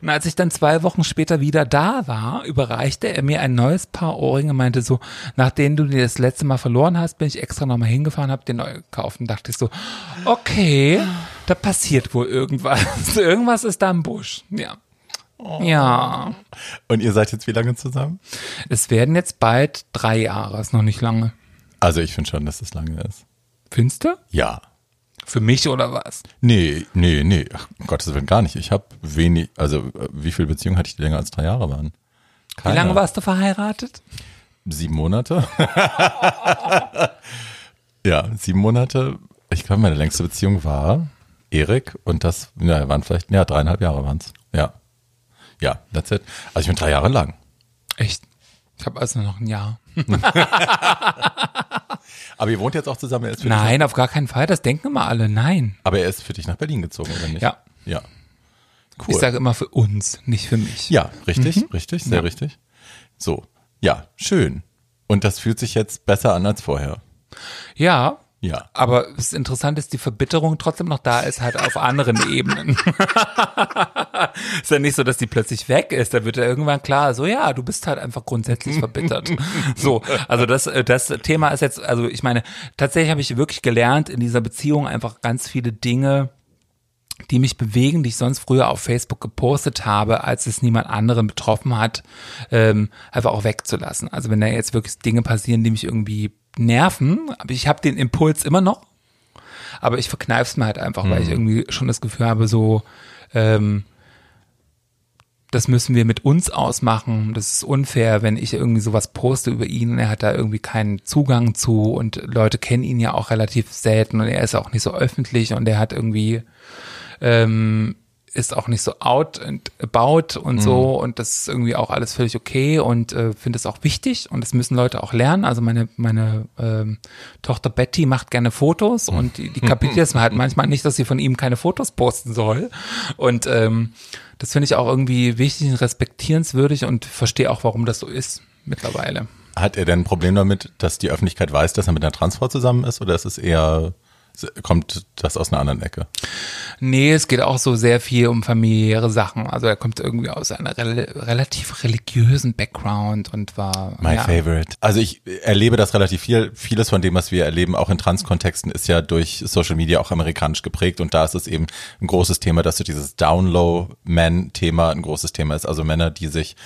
Und als ich dann zwei Wochen später wieder da war, überreichte er mir ein neues Paar Ohrringe, meinte so, nachdem du die das letzte Mal verloren hast, bin ich extra nochmal hingefahren, hab den neu gekauft und dachte ich so, okay, da passiert wohl irgendwas. irgendwas ist da im Busch. Ja. Ja. Und ihr seid jetzt wie lange zusammen? Es werden jetzt bald drei Jahre, ist noch nicht lange. Also ich finde schon, dass es lange ist. Findest du? Ja. Für mich oder was? Nee, nee, nee. Ach, um Gottes Willen gar nicht. Ich habe wenig, also äh, wie viele Beziehungen hatte ich, die länger als drei Jahre waren? Wie lange warst du verheiratet? Sieben Monate. ja, sieben Monate. Ich glaube, meine längste Beziehung war Erik und das ja, waren vielleicht, ja, dreieinhalb Jahre waren es. Ja. Ja, that's it. Also ich bin drei Jahre lang. Echt? Ich habe also noch ein Jahr. Aber ihr wohnt jetzt auch zusammen? Er ist für dich Nein, auf gar keinen Fall. Das denken immer alle. Nein. aber er ist für dich nach Berlin gezogen, oder nicht? Ja. Ja. Ich sage immer für uns, nicht für mich. Ja, richtig, richtig, sehr Ja. richtig. So, ja, schön. Und das fühlt sich jetzt besser an als vorher. Ja, Ja. aber das Interessante ist, die Verbitterung trotzdem noch da ist, halt auf anderen Ebenen. ist ja nicht so, dass die plötzlich weg ist. Da wird ja irgendwann klar, so ja, du bist halt einfach grundsätzlich verbittert. So, also das, äh, das Thema ist jetzt, also ich meine, tatsächlich habe ich wirklich gelernt, in dieser Beziehung einfach ganz viele Dinge, die mich bewegen, die ich sonst früher auf Facebook gepostet habe, als es niemand anderen betroffen hat, ähm, einfach auch wegzulassen. Also wenn da jetzt wirklich Dinge passieren, die mich irgendwie nerven, aber ich habe den Impuls immer noch, aber ich verkneife es mir halt einfach, weil ich irgendwie schon das Gefühl habe, so ähm, das müssen wir mit uns ausmachen. Das ist unfair, wenn ich irgendwie sowas poste über ihn und er hat da irgendwie keinen Zugang zu. Und Leute kennen ihn ja auch relativ selten und er ist auch nicht so öffentlich und er hat irgendwie ähm, ist auch nicht so out and about und so und das ist irgendwie auch alles völlig okay und äh, finde es auch wichtig und das müssen Leute auch lernen. Also meine meine ähm, Tochter Betty macht gerne Fotos und die, die kapiert jetzt halt manchmal nicht, dass sie von ihm keine Fotos posten soll und ähm, das finde ich auch irgendwie wichtig und respektierenswürdig und verstehe auch, warum das so ist mittlerweile. Hat er denn ein Problem damit, dass die Öffentlichkeit weiß, dass er mit einer Transfrau zusammen ist? Oder ist es eher, kommt das aus einer anderen Ecke? Nee, es geht auch so sehr viel um familiäre Sachen. Also er kommt irgendwie aus einer rel relativ religiösen Background und war My ja, favorite. Also ich erlebe das relativ viel. Vieles von dem, was wir erleben, auch in Transkontexten, ist ja durch Social Media auch amerikanisch geprägt. Und da ist es eben ein großes Thema, dass so dieses Down-Low-Man-Thema ein großes Thema ist. Also Männer, die sich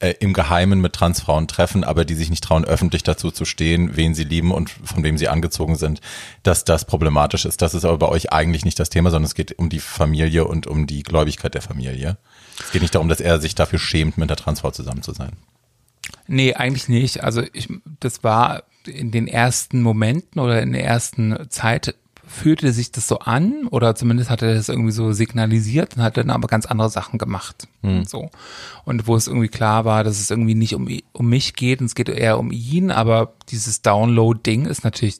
äh, im Geheimen mit Transfrauen treffen, aber die sich nicht trauen, öffentlich dazu zu stehen, wen sie lieben und von wem sie angezogen sind, dass das problematisch ist. Das ist aber bei euch eigentlich nicht das Thema, sondern es geht um die Familie und um die Gläubigkeit der Familie. Es geht nicht darum, dass er sich dafür schämt, mit der Transfrau zusammen zu sein. Nee, eigentlich nicht. Also ich, das war in den ersten Momenten oder in der ersten Zeit fühlte sich das so an oder zumindest hat er das irgendwie so signalisiert und hat dann aber ganz andere Sachen gemacht. So. Und wo es irgendwie klar war, dass es irgendwie nicht um, um mich geht und es geht eher um ihn, aber dieses Download-Ding ist natürlich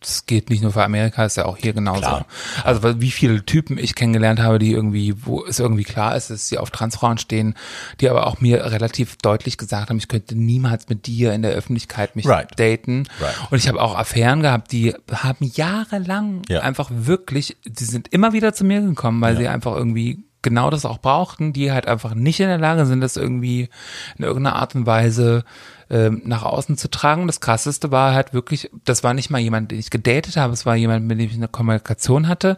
das geht nicht nur für Amerika, ist ja auch hier genauso. Klar. Also wie viele Typen ich kennengelernt habe, die irgendwie, wo es irgendwie klar ist, dass sie auf Transfrauen stehen, die aber auch mir relativ deutlich gesagt haben, ich könnte niemals mit dir in der Öffentlichkeit mich Right. daten. Right. Und ich habe auch Affären gehabt, die haben jahrelang Ja. einfach wirklich, die sind immer wieder zu mir gekommen, weil sie einfach irgendwie genau das auch brauchten, die halt einfach nicht in der Lage sind, das irgendwie in irgendeiner Art und Weise ähm, nach außen zu tragen. Das krasseste war halt wirklich, das war nicht mal jemand, den ich gedatet habe, es war jemand, mit dem ich eine Kommunikation hatte,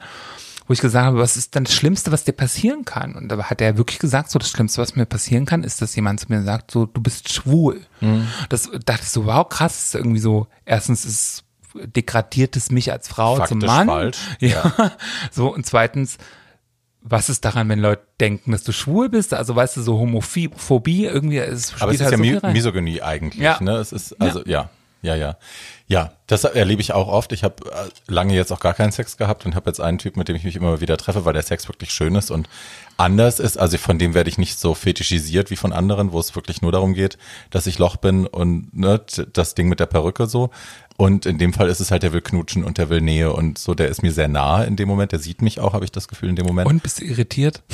wo ich gesagt habe, was ist denn das Schlimmste, was dir passieren kann? Und da hat er wirklich gesagt, so das Schlimmste, was mir passieren kann, ist, dass jemand zu mir sagt, so du bist schwul. Das dachte ich so, wow, krass, ist irgendwie so, erstens ist degradiert es mich als Frau zum Faktisch Mann. falsch. Ja. So, und zweitens, was ist daran, wenn Leute denken, dass du schwul bist? Also weißt du, so Homophobie irgendwie, es spielt Aber es ist halt ja so. Misogynie eigentlich, Ja. ne? Es ist, also, ja. Ja, ja. Ja, das erlebe ich auch oft. Ich habe lange jetzt auch gar keinen Sex gehabt und habe jetzt einen Typ, mit dem ich mich immer wieder treffe, weil der Sex wirklich schön ist und anders ist. Also von dem werde ich nicht so fetischisiert wie von anderen, wo es wirklich nur darum geht, dass ich Loch bin und ne, das Ding mit der Perücke so. Und in dem Fall ist es halt, der will knutschen und der will Nähe und so, der ist mir sehr nahe in dem Moment, der sieht mich auch, habe ich das Gefühl in dem Moment. Und bist du irritiert?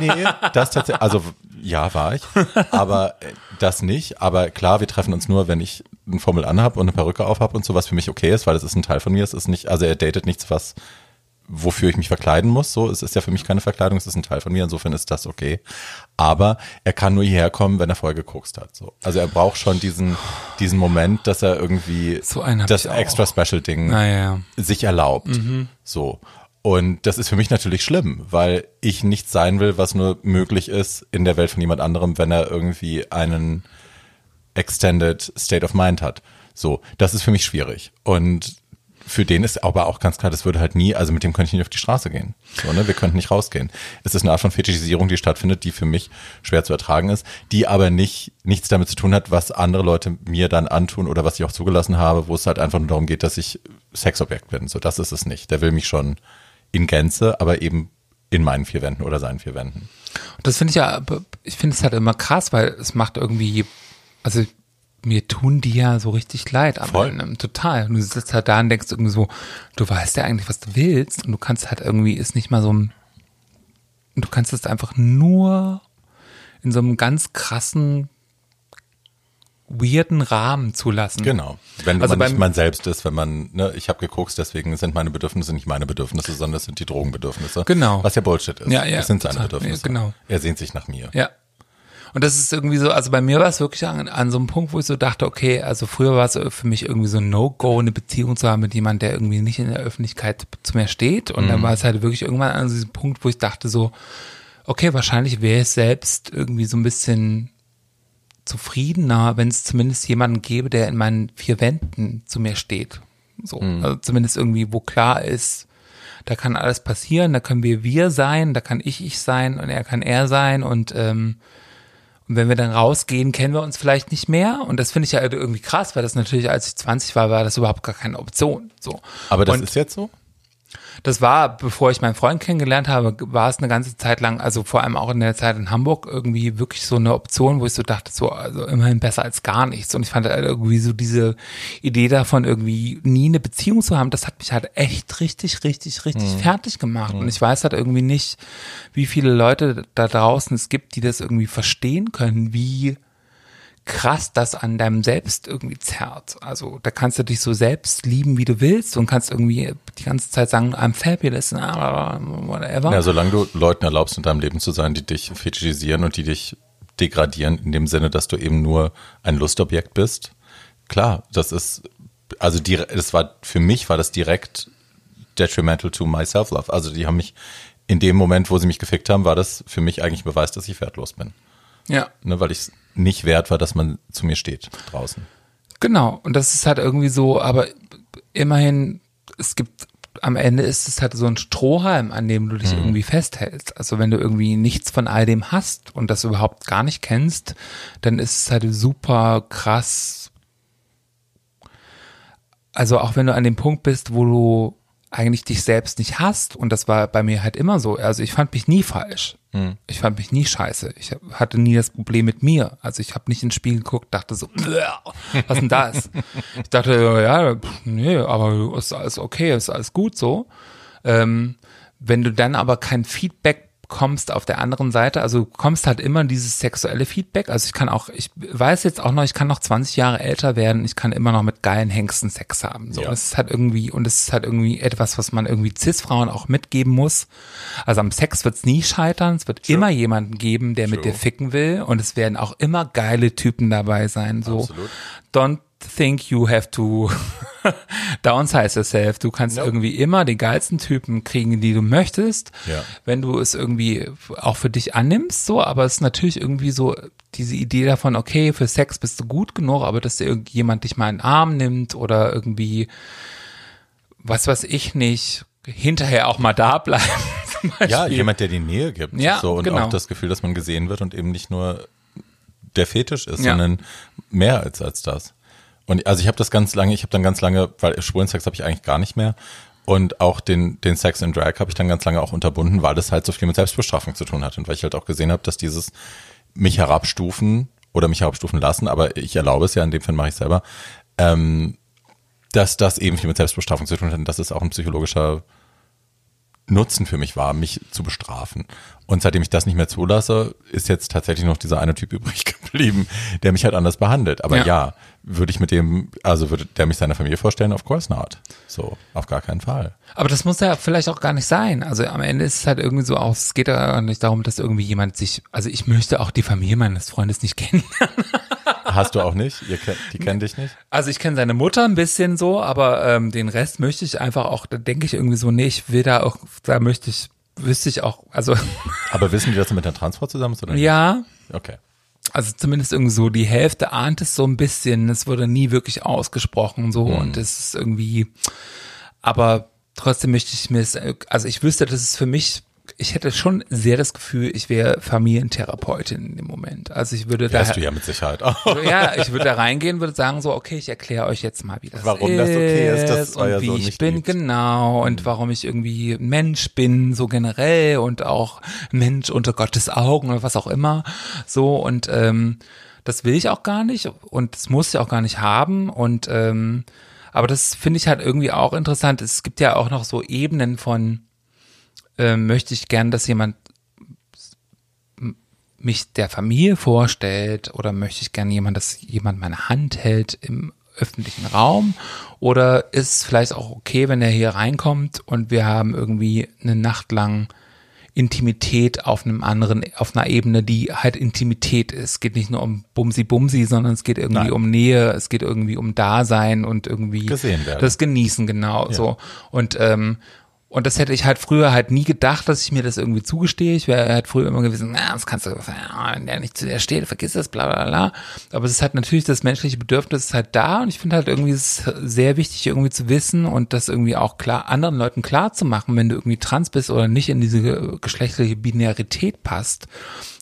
Nee, das tatsächlich, also ja, war ich, aber äh, das nicht. Aber klar, wir treffen uns nur, wenn ich ein Formel anhab und eine Perücke aufhab und so, was für mich okay ist, weil das ist ein Teil von mir. Es ist nicht, also er datet nichts, was wofür ich mich verkleiden muss. So, es ist ja für mich keine Verkleidung, es ist ein Teil von mir. Insofern ist das okay. Aber er kann nur hierher kommen, wenn er vorher gekokst hat. So, also er braucht schon diesen diesen Moment, dass er irgendwie So das extra Special Ding Naja. sich erlaubt. So. Und das ist für mich natürlich schlimm, weil ich nichts sein will, was nur möglich ist in der Welt von jemand anderem, wenn er irgendwie einen extended state of mind hat. So, das ist für mich schwierig. Und für den ist aber auch ganz klar, das würde halt nie, also mit dem könnte ich nicht auf die Straße gehen. So, ne? Wir könnten nicht rausgehen. Es ist eine Art von Fetischisierung, die stattfindet, die für mich schwer zu ertragen ist, die aber nicht nichts damit zu tun hat, was andere Leute mir dann antun oder was ich auch zugelassen habe, wo es halt einfach nur darum geht, dass ich Sexobjekt bin. So, das ist es nicht. Der will mich schon in Gänze, aber eben in meinen vier Wänden oder seinen vier Wänden. Und das finde ich ja, ich finde es halt immer krass, weil es macht irgendwie, also mir tun die ja so richtig leid am Voll. Ende. Total. Und du sitzt halt da und denkst irgendwie so, du weißt ja eigentlich, was du willst und du kannst halt irgendwie, ist nicht mal so ein, du kannst es einfach nur in so einem ganz krassen, weirden Rahmen zulassen. Genau. Wenn Also man nicht beim- man selbst ist, wenn man, ne, ich habe gekokst, deswegen sind meine Bedürfnisse nicht meine Bedürfnisse, sondern es sind die Drogenbedürfnisse. Genau. Was ja Bullshit ist. Ja, ja, Das sind seine. Bedürfnisse. Ja, genau. Er sehnt sich nach mir. Ja. Und das ist irgendwie so, also bei mir war es wirklich an, an so einem Punkt, wo ich so dachte, okay, also früher war es für mich irgendwie so ein No-Go, eine Beziehung zu haben mit jemandem, der irgendwie nicht in der Öffentlichkeit zu mir steht. Und dann war es halt wirklich irgendwann an diesem Punkt, wo ich dachte so, okay, wahrscheinlich wäre es selbst irgendwie so ein bisschen zufriedener, wenn es zumindest jemanden gäbe, der in meinen vier Wänden zu mir steht. So, also zumindest irgendwie, wo klar ist, da kann alles passieren, da können wir wir sein, da kann ich ich sein und er kann er sein und ähm, und wenn wir dann rausgehen, kennen wir uns vielleicht nicht mehr. Und das finde ich ja irgendwie krass, weil das natürlich, als ich 20 war, war das überhaupt gar keine Option. So. Aber das und ist jetzt so? Das war, bevor ich meinen Freund kennengelernt habe, war es eine ganze Zeit lang, also vor allem auch in der Zeit in Hamburg, irgendwie wirklich so eine Option, wo ich so dachte, so, also immerhin besser als gar nichts. Und ich fand halt irgendwie so diese Idee davon, irgendwie nie eine Beziehung zu haben, das hat mich halt echt richtig, richtig, richtig fertig gemacht. Und ich weiß halt irgendwie nicht, wie viele Leute da draußen es gibt, die das irgendwie verstehen können, wie krass das an deinem Selbst irgendwie zerrt. Also da kannst du dich so selbst lieben, wie du willst und kannst irgendwie die ganze Zeit sagen, I'm fabulous, whatever. Ja, solange du Leuten erlaubst, in deinem Leben zu sein, die dich fetischisieren und die dich degradieren, in dem Sinne, dass du eben nur ein Lustobjekt bist. Klar, das ist, also die, das war, für mich war das direkt detrimental to my self-love. Also die haben mich, in dem Moment, wo sie mich gefickt haben, war das für mich eigentlich ein Beweis, dass ich wertlos bin. ja, Ne, weil ich es nicht wert war, dass man zu mir steht draußen. genau. Und das ist halt irgendwie so, aber immerhin, es gibt, am Ende ist es halt so ein Strohhalm, an dem du dich irgendwie festhältst. Also wenn du irgendwie nichts von all dem hast und das überhaupt gar nicht kennst, dann ist es halt super krass also auch wenn du an dem Punkt bist, wo du eigentlich dich selbst nicht hast, und das war bei mir halt immer so, also ich fand mich nie falsch. Ich fand mich nie scheiße. Ich hatte nie das Problem mit mir. Also ich habe nicht ins Spiel geguckt, dachte so, was denn das? ich dachte, ja, pff, nee, aber ist alles okay, ist alles gut so. Ähm, wenn du dann aber kein Feedback bekommst auf der anderen Seite, also du kommst halt immer dieses sexuelle Feedback. Also ich kann auch, ich weiß jetzt auch noch, ich kann noch 20 Jahre älter werden, ich kann immer noch mit geilen Hengsten Sex haben. So, Ja. das ist halt irgendwie, und es ist halt irgendwie etwas, was man irgendwie Cis-Frauen auch mitgeben muss. Also am Sex wird's nie scheitern, es wird immer jemanden geben, der mit True. dir ficken will und es werden auch immer geile Typen dabei sein. So, Absolut. don't think you have to downsize yourself. Du kannst irgendwie immer die geilsten Typen kriegen, die du möchtest, Ja. wenn du es irgendwie auch für dich annimmst, so, aber es ist natürlich irgendwie so diese Idee davon, okay, für Sex bist du gut genug, aber dass dir irgendjemand dich mal in den Arm nimmt oder irgendwie, was weiß ich nicht, hinterher auch mal da bleiben. Ja, jemand, der die Nähe gibt. Ja, so, und genau. auch das Gefühl, dass man gesehen wird und eben nicht nur der Fetisch ist, Ja. sondern mehr als, als das. Und also ich habe das ganz lange, ich habe dann ganz lange, weil schwulen Sex habe ich eigentlich gar nicht mehr. Und auch den, den Sex in Drag habe ich dann ganz lange auch unterbunden, weil das halt so viel mit Selbstbestrafung zu tun hat. Und weil ich halt auch gesehen habe, dass dieses mich herabstufen oder mich herabstufen lassen, aber ich erlaube es ja, in dem Fall mache ich selber, ähm, dass das eben viel mit Selbstbestrafung zu tun hat und dass es auch ein psychologischer Nutzen für mich war, mich zu bestrafen. Und seitdem ich das nicht mehr zulasse, ist jetzt tatsächlich noch dieser eine Typ übrig geblieben, der mich halt anders behandelt. Aber ja, ja würde ich mit dem, also würde der mich seiner Familie vorstellen? Of course not. So, auf gar keinen Fall. Aber das muss ja vielleicht auch gar nicht sein. Also am Ende ist es halt irgendwie so auch, es geht ja nicht darum, dass irgendwie jemand sich, also ich möchte auch die Familie meines Freundes nicht kennenlernen. Hast du auch nicht? Ihr, die kennen dich nicht? Also ich kenne seine Mutter ein bisschen so, aber ähm, den Rest möchte ich einfach auch, da denke ich irgendwie so, nee, ich will da auch, da möchte ich, wüsste ich auch, also. Aber wissen die, dass du mit der Transport zusammen ist oder nicht? Ja. Okay. Also zumindest irgendwie so, die Hälfte ahnt es so ein bisschen, es wurde nie wirklich ausgesprochen so hm. und es ist irgendwie, aber trotzdem möchte ich mir, also ich wüsste, dass es für mich ich hätte schon sehr das Gefühl, ich wäre Familientherapeutin in dem Moment. Also ich würde da. Wärst du ja mit Sicherheit auch. So, ja, ich würde da reingehen, würde sagen so, okay, ich erkläre euch jetzt mal, wie das warum ist. Warum das okay ist, das und ja wie so ich bin, gibt. genau, und mhm. warum ich irgendwie Mensch bin, so generell und auch Mensch unter Gottes Augen oder was auch immer. So und ähm, das will ich auch gar nicht und das muss ich auch gar nicht haben und ähm, aber das finde ich halt irgendwie auch interessant. Es gibt ja auch noch so Ebenen von äh, möchte ich gern, dass jemand mich der Familie vorstellt oder möchte ich gern jemand, dass jemand meine Hand hält im öffentlichen Raum oder ist es vielleicht auch okay, wenn er hier reinkommt und wir haben irgendwie eine Nacht lang Intimität auf einem anderen, auf einer Ebene, die halt Intimität ist. Es geht nicht nur um Bumsi Bumsi, sondern es geht irgendwie Nein. um Nähe, es geht irgendwie um Dasein und irgendwie das Genießen, genau ja. so. Und ähm, und das hätte ich halt früher halt nie gedacht, dass ich mir das irgendwie zugestehe. Ich wäre halt früher immer gewesen, na, das kannst du, wenn der nicht zu dir steht, vergiss das, bla bla bla. Aber es ist halt natürlich das menschliche Bedürfnis ist halt da und ich finde halt irgendwie es ist sehr wichtig, irgendwie zu wissen und das irgendwie auch klar, anderen Leuten klar zu machen, wenn du irgendwie trans bist oder nicht in diese geschlechtliche Binarität passt,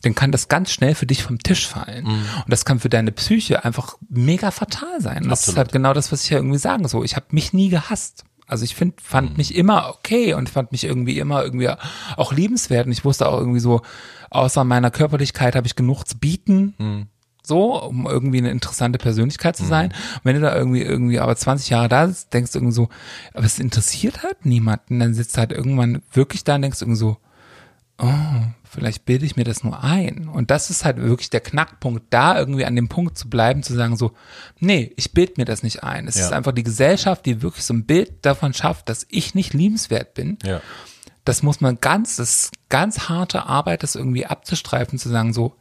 dann kann das ganz schnell für dich vom Tisch fallen. Mhm. Und das kann für deine Psyche einfach mega fatal sein. Das Absolut. ist halt genau das, was ich ja irgendwie sagen so. Ich habe mich nie gehasst. Also ich find, fand mhm. mich immer okay und fand mich irgendwie immer irgendwie auch liebenswert. Und ich wusste auch irgendwie so, außer meiner Körperlichkeit habe ich genug zu bieten. Mhm. So, um irgendwie eine interessante Persönlichkeit zu mhm. sein. Und wenn du da irgendwie, irgendwie aber 20 Jahre da sitzt, denkst du irgendwie so, aber es interessiert halt niemanden. Dann sitzt halt irgendwann wirklich da und denkst irgendwie so, oh, vielleicht bilde ich mir das nur ein. Und das ist halt wirklich der Knackpunkt, da irgendwie an dem Punkt zu bleiben, zu sagen so, nee, ich bilde mir das nicht ein. Es ja. ist einfach die Gesellschaft, die wirklich so ein Bild davon schafft, dass ich nicht liebenswert bin. Ja. Das muss man ganz, das ist ganz harte Arbeit, das irgendwie abzustreifen, zu sagen so,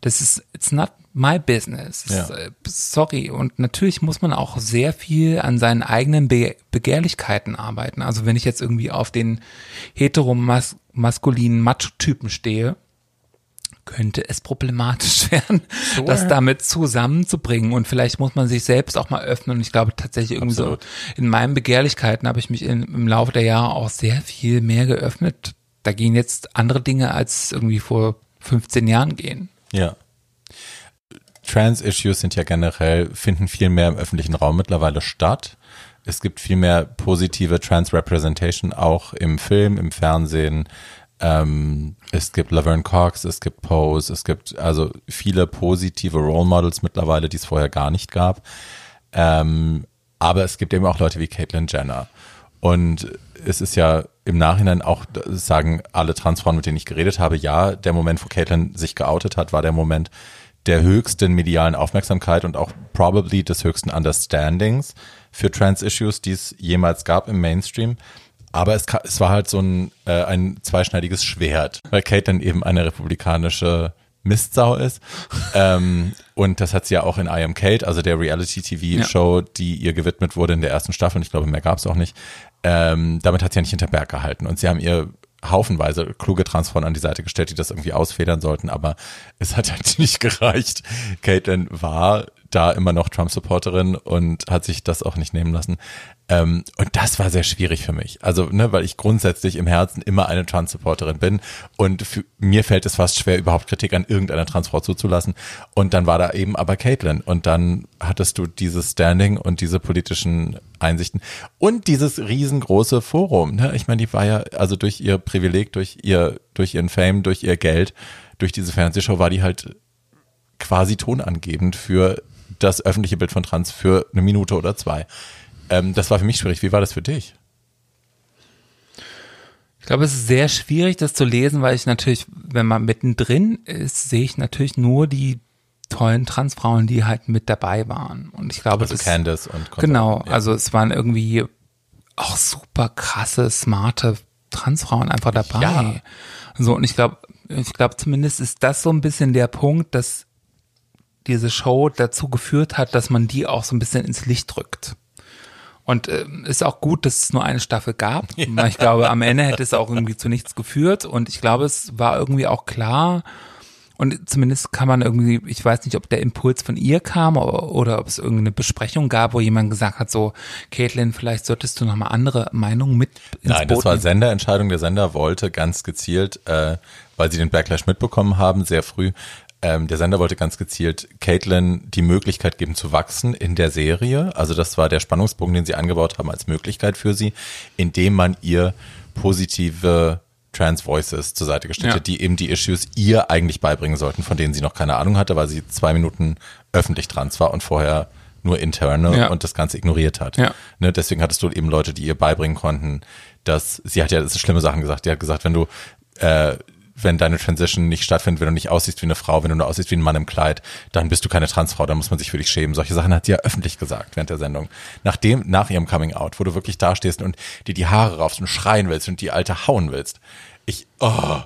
das ist, it's not my business. Ja. Äh, sorry. Und natürlich muss man auch sehr viel an seinen eigenen Be Begehrlichkeiten arbeiten. Also wenn ich jetzt irgendwie auf den heteromaskulinen Macho-Typen stehe, könnte es problematisch werden, sure. das damit zusammenzubringen. Und vielleicht muss man sich selbst auch mal öffnen. Und ich glaube tatsächlich irgendwie Absolut. so, in meinen Begehrlichkeiten habe ich mich in, im Laufe der Jahre auch sehr viel mehr geöffnet. Da gehen jetzt andere Dinge als irgendwie vor 15 Jahren gehen. Ja. Trans-Issues sind ja generell, finden viel mehr im öffentlichen Raum mittlerweile statt. Es gibt viel mehr positive Trans-Representation auch im Film, im Fernsehen. Ähm, es gibt Laverne Cox, es gibt Pose, es gibt also viele positive Role Models mittlerweile, die es vorher gar nicht gab. Ähm, aber es gibt eben auch Leute wie Caitlyn Jenner. Und es ist ja im Nachhinein auch, sagen alle Transfrauen, mit denen ich geredet habe, ja, der Moment, wo Caitlyn sich geoutet hat, war der Moment der höchsten medialen Aufmerksamkeit und auch probably des höchsten Understandings für Trans-Issues, die es jemals gab im Mainstream. Aber es, es war halt so ein, äh, ein zweischneidiges Schwert, weil Caitlyn eben eine republikanische Mistsau ist. ähm, und das hat sie ja auch in I Am Kate, also der Reality-TV-Show, ja. die ihr gewidmet wurde in der ersten Staffel, und ich glaube, mehr gab es auch nicht, ähm, damit hat sie ja nicht hinter Berg gehalten. Und sie haben ihr haufenweise kluge Transfrauen an die Seite gestellt, die das irgendwie ausfedern sollten, aber es hat halt nicht gereicht. Caitlin war da immer noch Trump-Supporterin und hat sich das auch nicht nehmen lassen. Ähm, und das war sehr schwierig für mich. Also, ne, weil ich grundsätzlich im Herzen immer eine Trans-Supporterin bin und für, mir fällt es fast schwer, überhaupt Kritik an irgendeiner Transfrau zuzulassen. Und dann war da eben aber Caitlin und dann hattest du dieses Standing und diese politischen Einsichten und dieses riesengroße Forum. Ne? Ich meine, die war ja, also durch ihr Privileg, durch ihr, durch ihren Fame, durch ihr Geld, durch diese Fernsehshow war die halt quasi tonangebend für das öffentliche Bild von Trans für eine Minute oder zwei. Ähm, das war für mich schwierig. Wie war das für dich? Ich glaube, es ist sehr schwierig, das zu lesen, weil ich natürlich, wenn man mittendrin ist, sehe ich natürlich nur die tollen Transfrauen, die halt mit dabei waren. Und ich glaube, also es ist, Candace und Konsorten, genau, ja. also es waren irgendwie auch super krasse, smarte Transfrauen einfach dabei. Ja. So, und ich glaube, ich glaube zumindest ist das so ein bisschen der Punkt, dass diese Show dazu geführt hat, dass man die auch so ein bisschen ins Licht drückt. Und äh, ist auch gut, dass es nur eine Staffel gab. Weil ich glaube, am Ende hätte es auch irgendwie zu nichts geführt. Und ich glaube, es war irgendwie auch klar. Und zumindest kann man irgendwie, ich weiß nicht, ob der Impuls von ihr kam oder, oder ob es irgendeine Besprechung gab, wo jemand gesagt hat, so, Caitlin, vielleicht solltest du noch mal andere Meinungen mit ins Nein, Boot das war nehmen. Senderentscheidung. Der Sender wollte ganz gezielt, äh, weil sie den Backlash mitbekommen haben, sehr früh, ähm, der Sender wollte ganz gezielt Caitlin die Möglichkeit geben zu wachsen in der Serie. Also das war der Spannungsbogen, den sie angebaut haben als Möglichkeit für sie, indem man ihr positive Trans Voices zur Seite gestellt Ja. hat, die eben die Issues ihr eigentlich beibringen sollten, von denen sie noch keine Ahnung hatte, weil sie zwei Minuten öffentlich trans war und vorher nur interne Ja. und das Ganze ignoriert hat. Ja. Ne, deswegen hattest du eben Leute, die ihr beibringen konnten, dass sie hat ja das sind schlimme Sachen gesagt. Die hat gesagt, wenn du äh, wenn deine Transition nicht stattfindet, wenn du nicht aussiehst wie eine Frau, wenn du nur aussiehst wie ein Mann im Kleid, dann bist du keine Transfrau, dann muss man sich für dich schämen. Solche Sachen hat sie ja öffentlich gesagt während der Sendung. Nachdem, nach ihrem Coming Out, wo du wirklich dastehst und dir die Haare raufst und schreien willst und die Alte hauen willst. Ich, oh.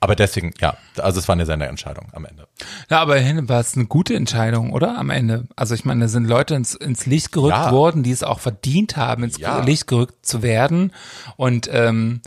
Aber deswegen, ja, also es war eine Senderentscheidung am Ende. Ja, aber immerhin war es eine gute Entscheidung, oder? Am Ende. Also ich meine, da sind Leute ins, ins Licht gerückt Ja. worden, die es auch verdient haben, ins Ja. Licht gerückt zu werden. Und ähm,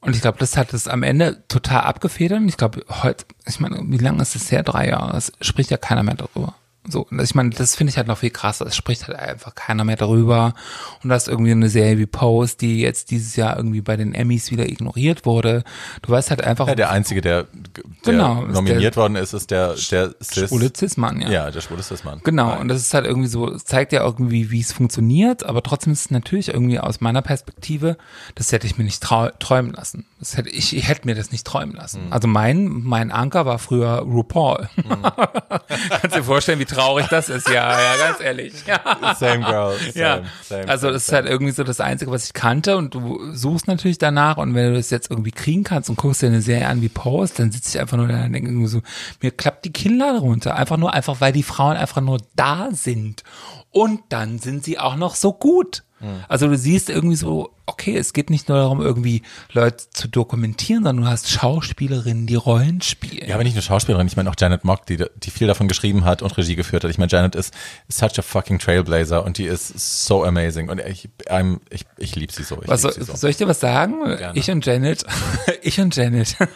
und ich glaube, das hat es am Ende total abgefedert. Und ich glaube, heute, ich meine, wie lange ist es her? Drei Jahre. Es spricht ja keiner mehr darüber. So, ich meine, das finde ich halt noch viel krasser. Es spricht halt einfach keiner mehr darüber. Und du hast irgendwie eine Serie wie Pose, die jetzt dieses Jahr irgendwie bei den Emmys wieder ignoriert wurde. Du weißt halt einfach, Ja, der Einzige, der, der Genau, ist nominiert worden ist, ist der, der Cis. schwule Cis-Mann, ja. Ja, der schwule Cis-Mann. Genau, Nein. und das ist halt irgendwie so, es zeigt ja irgendwie, wie es funktioniert, aber trotzdem ist es natürlich irgendwie aus meiner Perspektive, das hätte ich mir nicht träumen lassen. Das hätte, ich, ich hätte mir das nicht träumen lassen. Mhm. Also mein, mein Anker war früher RuPaul. Kannst dir vorstellen, wie traurig das ist, ja, ja, ganz ehrlich. Ja. Same girl. Same, Ja, same, also das ist halt irgendwie so das Einzige, was ich kannte und du suchst natürlich danach und wenn du das jetzt irgendwie kriegen kannst und guckst dir eine Serie an wie Post, dann sitze ich einfach nur da und denke irgendwie so, mir klappt die Kinnlade runter. Einfach nur, einfach weil die Frauen einfach nur da sind. Und dann sind sie auch noch so gut. Also du siehst irgendwie so, okay, es geht nicht nur darum, irgendwie Leute zu dokumentieren, sondern du hast Schauspielerinnen, die Rollen spielen. Ja, aber nicht nur Schauspielerin, ich meine auch Janet Mock, die, die viel davon geschrieben hat und Regie geführt hat. Ich meine, Janet ist such a fucking Trailblazer und die ist so amazing und ich, I'm, ich, ich liebe sie so. Ich soll, sie so. soll ich dir was sagen? Gerne. Ich und Janet, ich und Janet.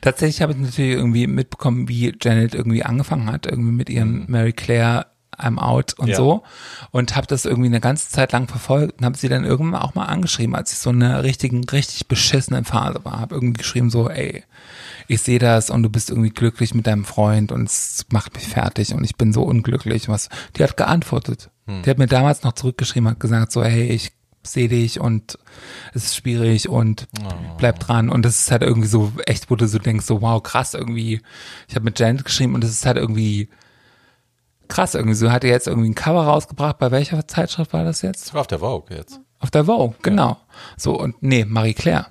Tatsächlich habe ich natürlich irgendwie mitbekommen, wie Janet irgendwie angefangen hat, irgendwie mit ihrem Mary Claire I'm out und. Ja. so und habe das irgendwie eine ganze Zeit lang verfolgt und habe sie dann irgendwann auch mal angeschrieben, als ich so in einer richtigen, richtig beschissenen Phase war. Habe irgendwie geschrieben so, ey, ich sehe das und du bist irgendwie glücklich mit deinem Freund und es macht mich fertig und ich bin so unglücklich. Was? Die hat geantwortet. Hm. Die hat mir damals noch zurückgeschrieben, hat gesagt so, hey, ich sehe dich und es ist schwierig und Oh. bleib dran. Und das ist halt irgendwie so echt, wo du so denkst, so wow, krass irgendwie. Ich habe mit Janet geschrieben und das ist halt irgendwie krass irgendwie. So hat er jetzt irgendwie ein Cover rausgebracht. Bei welcher Zeitschrift war das jetzt? Sogar auf der Vogue jetzt. Auf der Vogue, genau. So und nee, Marie Claire.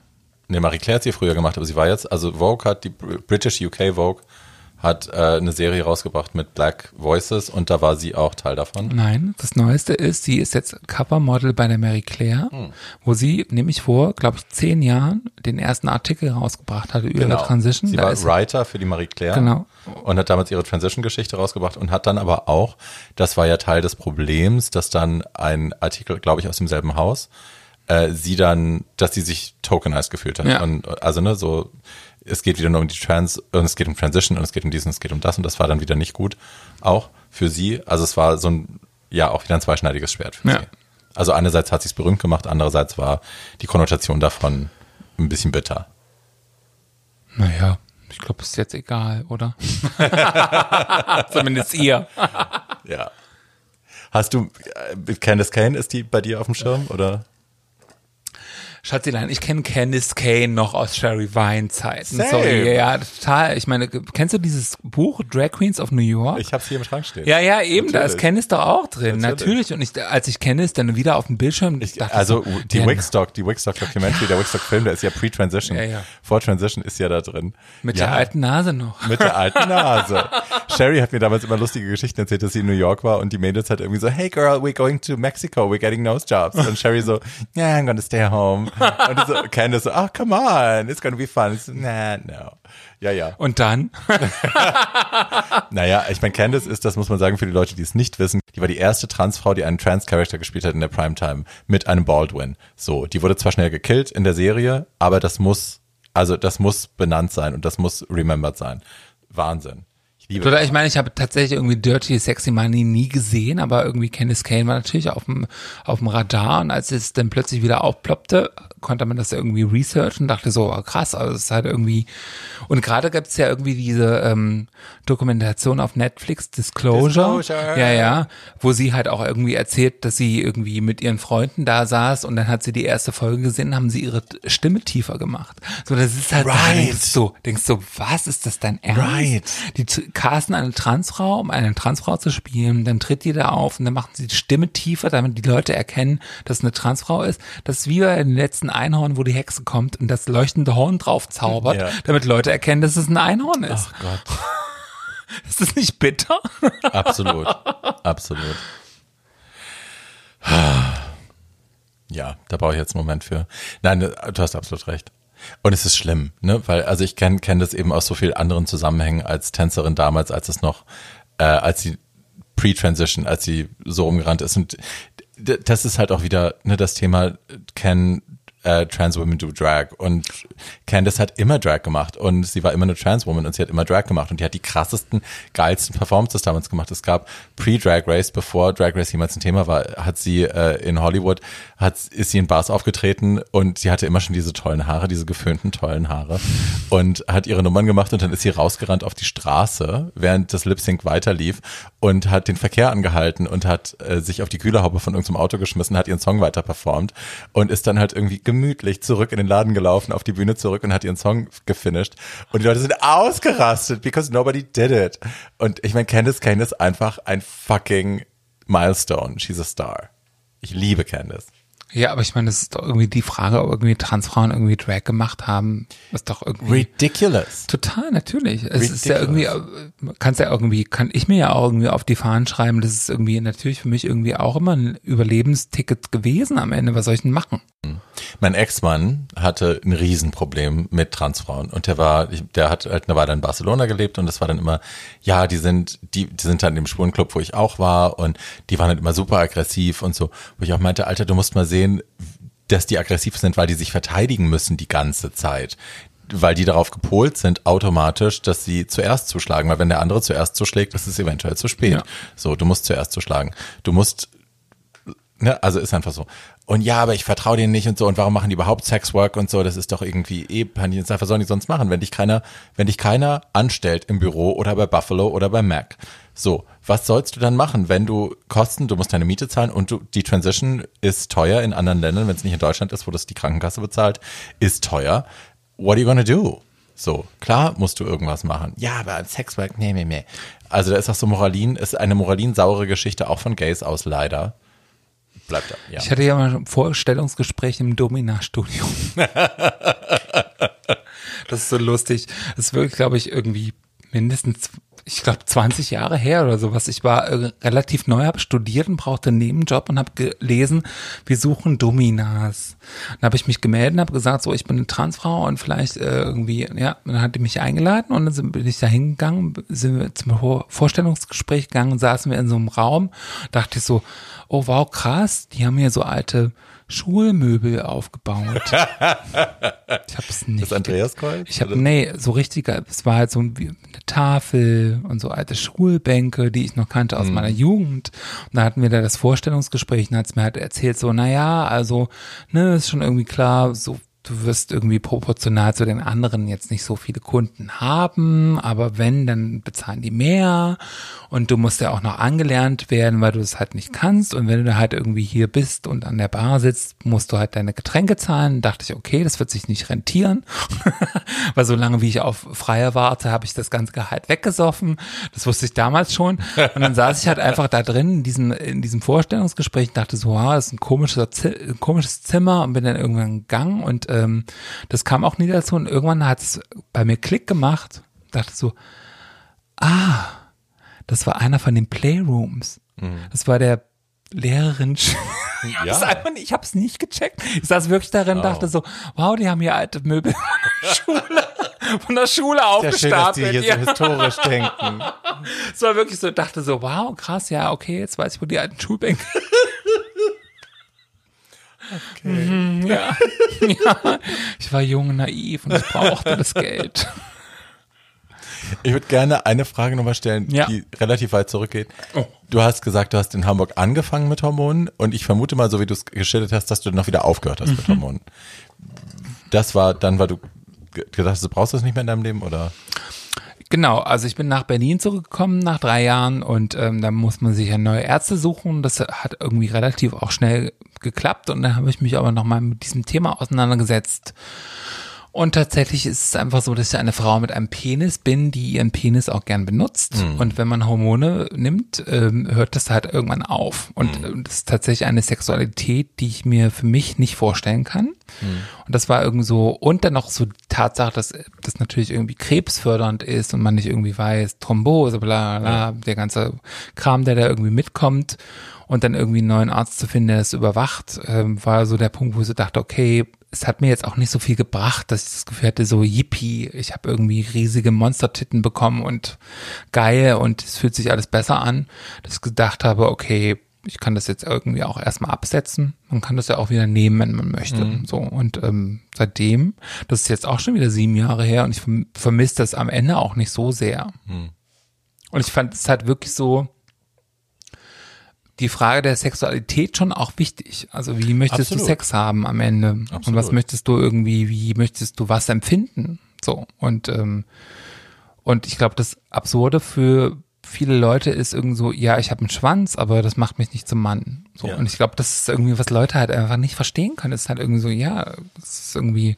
Nee, Marie Claire hat sie früher gemacht, aber sie war jetzt, also Vogue hat, die Br- British UK Vogue hat äh, eine Serie rausgebracht mit Black Voices und da war sie auch Teil davon. Nein, das Neueste ist, sie ist jetzt Covermodel bei der Mary Claire, Hm. wo sie nämlich vor, glaube ich, zehn Jahren den ersten Artikel rausgebracht hatte über ihre Transition. Sie Da war Writer für die Marie Claire. Genau. Und hat damals ihre Transition-Geschichte rausgebracht und hat dann aber auch, das war ja Teil des Problems, dass dann ein Artikel, glaube ich, aus demselben Haus, äh, sie dann, dass sie sich tokenized gefühlt hat. Ja. Und also ne, so es geht wieder nur um die Trans und es geht um Transition und es geht um dies und es geht um das und das war dann wieder nicht gut. Auch für sie. Also es war so ein, ja, auch wieder ein zweischneidiges Schwert für Ja. sie. Also einerseits hat sie es berühmt gemacht, andererseits war die Konnotation davon ein bisschen bitter. Naja, ich glaube, ist jetzt egal, oder? Zumindest ihr. Ja. Hast du, äh, Candace Kane, ist die bei dir auf dem Schirm oder? Schatzilein, ich kenne Candice Kane noch aus Sherry Vine Zeiten. Same. Sorry, ja, total. Ich meine, kennst du dieses Buch Drag Queens of New York? Ich hab's hier im Schrank stehen. ja, ja, eben, da ist Natürlich. Candice doch auch drin, Natürlich. natürlich. Und ich, als ich Candice dann wieder auf dem Bildschirm, ich dachte Also so, die der- Wigstock, die Wigstock Documentary, der Wigstock Film, der ist ja pre-Transition. Ja, ja. Vor Transition ist ja da drin. mit ja, der alten Nase noch. Mit der alten Nase. Sherry hat mir damals immer lustige Geschichten erzählt, dass sie in New York war und die Mädels hat irgendwie so, hey girl, we're going to Mexico, we're getting nose jobs. Und Sherry so, yeah, I'm gonna stay home. Und so, Candace so, oh, come on, it's gonna be fun. So, nah, no. Ja, ja. Und dann? Naja, ich meine, Candace ist, das muss man sagen für die Leute, die es nicht wissen, die war die erste Transfrau, die einen Trans-Character gespielt hat in der Primetime mit einem Baldwin. So, die wurde zwar schnell gekillt in der Serie, aber das muss, also das muss benannt sein und das muss remembered sein. Wahnsinn. Liebe Oder ich meine, ich habe tatsächlich irgendwie Dirty Sexy Money nie gesehen, aber irgendwie Candice Kane war natürlich auf dem, auf dem Radar und als es dann plötzlich wieder aufploppte, konnte man das irgendwie researchen und dachte so, oh, krass, also es ist halt irgendwie und gerade gibt es ja irgendwie diese ähm, Dokumentation auf Netflix, Disclosure, Disclosure. ja, ja, wo sie halt auch irgendwie erzählt, dass sie irgendwie mit ihren Freunden da saß und dann hat sie die erste Folge gesehen, haben sie ihre Stimme tiefer gemacht. So, das ist halt, Right. denkst du, denkst du, was ist das dein Ernst? Right. Die casten eine Transfrau, um eine Transfrau zu spielen, dann tritt die da auf und dann machen sie die Stimme tiefer, damit die Leute erkennen, dass es eine Transfrau ist. Das ist wie bei den letzten Einhorn, wo die Hexe kommt und das leuchtende Horn drauf zaubert, Ja. damit Leute erkennen, dass es ein Einhorn ist. Ach Gott. Ist das nicht bitter? Absolut. Absolut. Ja, da brauche ich jetzt einen Moment für. Nein, du hast absolut recht. Und es ist schlimm, ne? Weil, also ich kenne kenn das eben aus so vielen anderen Zusammenhängen als Tänzerin damals, als es noch, äh, als sie pre-transition, als sie so rumgerannt ist. Und das ist halt auch wieder ne, das Thema, can äh, Trans Women do Drag? Und Candice hat immer Drag gemacht und sie war immer eine Trans Woman und sie hat immer Drag gemacht und die hat die krassesten, geilsten Performances damals gemacht. Es gab pre-Drag Race, bevor Drag Race jemals ein Thema war, hat sie äh, in Hollywood, hat, ist sie in Bars aufgetreten und sie hatte immer schon diese tollen Haare, diese geföhnten tollen Haare und hat ihre Nummern gemacht und dann ist sie rausgerannt auf die Straße, während das Lip Sync weiterlief und hat den Verkehr angehalten und hat äh, sich auf die Kühlerhaube von irgendeinem Auto geschmissen, hat ihren Song weiter performt und ist dann halt irgendwie gemütlich zurück in den Laden gelaufen, auf die Bühne zurück und hat ihren Song gefinisht und die Leute sind ausgerastet, because nobody did it. Und ich meine, Candice Kane ist einfach ein fucking Milestone. She's a star. Ich liebe Candice. Ja, aber ich meine, das ist doch irgendwie die Frage, ob irgendwie Transfrauen irgendwie Drag gemacht haben, ist doch irgendwie Ridiculous. Total, natürlich. Es ist ja irgendwie, äh, kannst ja irgendwie, kann ich mir ja auch irgendwie auf die Fahnen schreiben, das ist irgendwie natürlich für mich irgendwie auch immer ein Überlebensticket gewesen am Ende. Was soll ich denn machen? Mein Ex-Mann hatte ein Riesenproblem mit Transfrauen und der war, der hat halt eine Weile in Barcelona gelebt und das war dann immer, ja, die sind, die, die sind dann im Spurenclub, wo ich auch war und die waren halt immer super aggressiv und so, wo ich auch meinte, Alter, du musst mal sehen, dass die aggressiv sind, weil die sich verteidigen müssen die ganze Zeit. Weil die darauf gepolt sind, automatisch, dass sie zuerst zuschlagen. Weil wenn der andere zuerst zuschlägt, ist es eventuell zu spät. Ja. So, du musst zuerst zuschlagen. Du musst Ne, also ist einfach so. Und ja, aber ich vertraue denen nicht und so. Und warum machen die überhaupt Sexwork und so? Das ist doch irgendwie eh Panik. Was sollen die sonst machen, wenn dich keiner, wenn dich keiner anstellt im Büro oder bei Buffalo oder bei Mac? So, was sollst du dann machen, wenn du Kosten, du musst deine Miete zahlen und du, die Transition ist teuer in anderen Ländern, wenn es nicht in Deutschland ist, wo das die Krankenkasse bezahlt, ist teuer. What are you gonna do? So, klar musst du irgendwas machen. Ja, aber Sexwork, nee, nee, nee. Also da ist auch so Moralin, ist eine moralin-saure Geschichte auch von Gays aus, leider. Bleibt da, ja. Ich hatte ja mal ein Vorstellungsgespräch im Domina-Studio. das ist so lustig. Das ist wirklich, glaube ich, irgendwie mindestens, ich glaube, 20 Jahre her oder sowas. Ich war äh, relativ neu, habe studiert und brauchte einen Nebenjob und habe gelesen, wir suchen Dominas. Dann habe ich mich gemeldet und habe gesagt, so, ich bin eine Transfrau und vielleicht äh, irgendwie, ja, dann hat die mich eingeladen und dann sind, bin ich da hingegangen, sind wir zum Vor- Vorstellungsgespräch gegangen saßen wir in so einem Raum. Dachte ich so, oh wow, krass, die haben hier so alte Schulmöbel aufgebaut. ich hab's nicht. Das Andreas Kreuz? Ich habe nee, so richtiger, es war halt so eine Tafel und so alte Schulbänke, die ich noch kannte aus mhm. meiner Jugend. Und da hatten wir da das Vorstellungsgespräch und hat es mir halt erzählt so, na ja, also, ne, ist schon irgendwie klar, so du wirst irgendwie proportional zu den anderen jetzt nicht so viele Kunden haben, aber wenn, dann bezahlen die mehr und du musst ja auch noch angelernt werden, weil du es halt nicht kannst und wenn du halt irgendwie hier bist und an der Bar sitzt, musst du halt deine Getränke zahlen. Da dachte ich, okay, das wird sich nicht rentieren, weil so lange wie ich auf Freier warte, habe ich das ganze Gehalt weggesoffen. Das wusste ich damals schon und dann saß ich halt einfach da drin in diesem, in diesem Vorstellungsgespräch und dachte so, wow, das ist ein komisches, ein komisches Zimmer und bin dann irgendwann gegangen und ähm, das kam auch nie dazu und irgendwann hat es bei mir Klick gemacht. Dachte so, ah, das war einer von den Playrooms. Mhm. Das war der Lehrerin. Ja. Einfach, ich habe es nicht gecheckt. Ich saß wirklich darin, wow. dachte so, wow, die haben hier alte Möbel von der Schule, von der Schule aufgestapelt. Ja schön, dass die hier so historisch denken. Es war wirklich so, dachte so, wow, krass, ja, okay, jetzt weiß ich, wo die alten Schulbänke Okay. Mhm, ja. ja. Ich war jung und naiv und ich brauchte das Geld. Ich würde gerne eine Frage nochmal stellen, ja. die relativ weit zurückgeht. Oh. Du hast gesagt, du hast in Hamburg angefangen mit Hormonen und ich vermute mal, so wie du es geschildert hast, dass du noch wieder aufgehört hast mhm. mit Hormonen. Das war dann, weil du gedacht hast, du brauchst das nicht mehr in deinem Leben oder? Genau, also ich bin nach Berlin zurückgekommen nach drei Jahren und ähm, da muss man sich ja neue Ärzte suchen. Das hat irgendwie relativ auch schnell geklappt und dann habe ich mich aber nochmal mit diesem Thema auseinandergesetzt und tatsächlich ist es einfach so, dass ich eine Frau mit einem Penis bin, die ihren Penis auch gern benutzt. Mhm. Und wenn man Hormone nimmt, ähm, hört das halt irgendwann auf. Und mhm. das ist tatsächlich eine Sexualität, die ich mir für mich nicht vorstellen kann. Mhm. Und das war irgendwie so, und dann noch so die Tatsache, dass das natürlich irgendwie krebsfördernd ist und man nicht irgendwie weiß, Thrombose, bla bla, der ganze Kram, der da irgendwie mitkommt und dann irgendwie einen neuen Arzt zu finden, der das überwacht, ähm, war so der Punkt, wo ich so dachte, okay, es hat mir jetzt auch nicht so viel gebracht, dass ich das Gefühl hatte, so yippie, ich habe irgendwie riesige Monstertitten bekommen und geil und es fühlt sich alles besser an, dass ich gedacht habe, okay, ich kann das jetzt irgendwie auch erstmal absetzen. Man kann das ja auch wieder nehmen, wenn man möchte. Mhm. So und ähm, seitdem, das ist jetzt auch schon wieder sieben Jahre her und ich vermisse das am Ende auch nicht so sehr. Mhm. Und ich fand es halt wirklich so, die Frage der Sexualität schon auch wichtig. Also wie möchtest Absolut. du Sex haben am Ende? Absolut. Und was möchtest du irgendwie, wie möchtest du was empfinden? So. Und, ähm, und ich glaube, das Absurde für viele Leute ist irgendwie so, ja, ich habe einen Schwanz, aber das macht mich nicht zum Mann. So. Ja. Und ich glaube, das ist irgendwie, was Leute halt einfach nicht verstehen können. Es ist halt irgendwie so, ja, es ist irgendwie,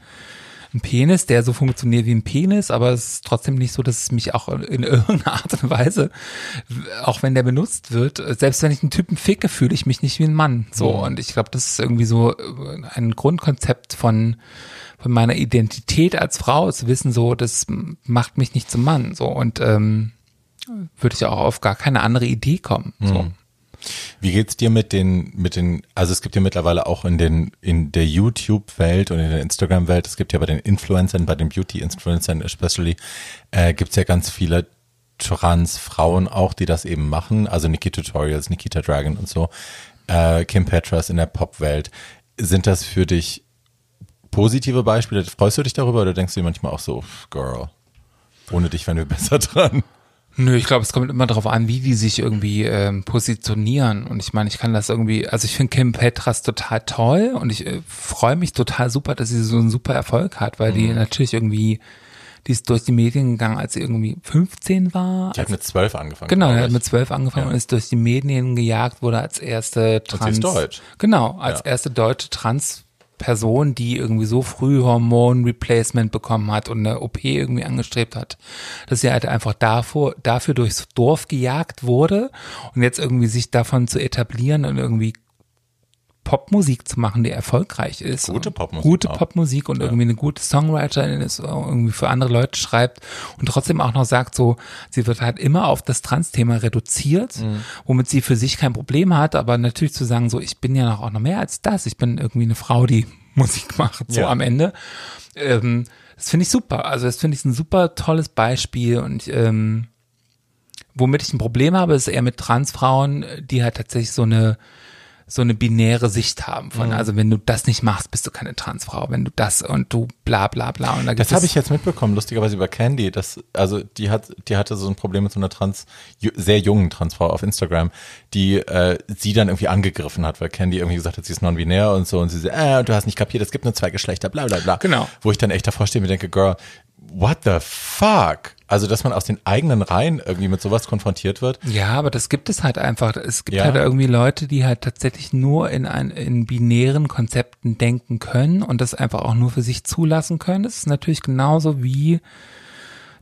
ein Penis, der so funktioniert wie ein Penis, aber es ist trotzdem nicht so, dass es mich auch in irgendeiner Art und Weise, auch wenn der benutzt wird, selbst wenn ich einen Typen ficke, fühle ich mich nicht wie ein Mann. So, mhm. und ich glaube, das ist irgendwie so äh, ein Grundkonzept von, von meiner Identität als Frau, zu wissen, so, das macht mich nicht zum Mann. So, und ähm, würde ich auch auf gar keine andere Idee kommen. So. Mhm. Wie geht's dir mit den, mit den, also es gibt ja mittlerweile auch in den, in der YouTube-Welt und in der Instagram-Welt, es gibt ja bei den Influencern, bei den Beauty-Influencern especially, äh, gibt's ja ganz viele Trans-Frauen auch, die das eben machen, also Nikki Tutorials, Nikita Dragon und so, äh, Kim Petras in der Pop-Welt. Sind das für dich positive Beispiele? Freust du dich darüber oder denkst du dir manchmal auch so, Girl, ohne dich wären wir besser dran? Nö, ich glaube, es kommt immer darauf an, wie die sich irgendwie ähm, positionieren. Und ich meine, ich kann das irgendwie, also ich finde Kim Petras total toll und ich äh, freue mich total super, dass sie so einen super Erfolg hat, weil mhm. die natürlich irgendwie, die ist durch die Medien gegangen, als sie irgendwie 15 war. Die hat mit 12 angefangen. Genau, die hat mit 12 angefangen ja. und ist durch die Medien gejagt, wurde als erste Trans. Und sie ist deutsch. Genau, als ja. erste deutsche Trans Person, die irgendwie so früh Hormon-Replacement bekommen hat und eine OP irgendwie angestrebt hat, dass sie halt einfach davor, dafür durchs Dorf gejagt wurde und jetzt irgendwie sich davon zu etablieren und irgendwie Popmusik zu machen, die erfolgreich ist. Gute Popmusik. Gute auch. Popmusik und ja. irgendwie eine gute Songwriterin ist, irgendwie für andere Leute schreibt und trotzdem auch noch sagt so, sie wird halt immer auf das Trans-Thema reduziert, mhm. womit sie für sich kein Problem hat, aber natürlich zu sagen so, ich bin ja noch auch noch mehr als das, ich bin irgendwie eine Frau, die Musik macht, so ja. am Ende. Ähm, das finde ich super. Also das finde ich ein super tolles Beispiel und ähm, womit ich ein Problem habe, ist eher mit Transfrauen, die halt tatsächlich so eine so eine binäre Sicht haben von, also wenn du das nicht machst, bist du keine Transfrau, wenn du das und du bla bla bla und da Das habe ich jetzt mitbekommen, lustigerweise über Candy. Das, also die hat, die hatte so ein Problem mit so einer trans, sehr jungen Transfrau auf Instagram, die äh, sie dann irgendwie angegriffen hat, weil Candy irgendwie gesagt hat, sie ist non-binär und so und sie so, äh, du hast nicht kapiert, es gibt nur zwei Geschlechter, bla bla bla. Genau. Wo ich dann echt davor stehe und mir denke, Girl, what the fuck? Also, dass man aus den eigenen Reihen irgendwie mit sowas konfrontiert wird. Ja, aber das gibt es halt einfach. Es gibt Ja. halt irgendwie Leute, die halt tatsächlich nur in, ein, in binären Konzepten denken können und das einfach auch nur für sich zulassen können. Das ist natürlich genauso wie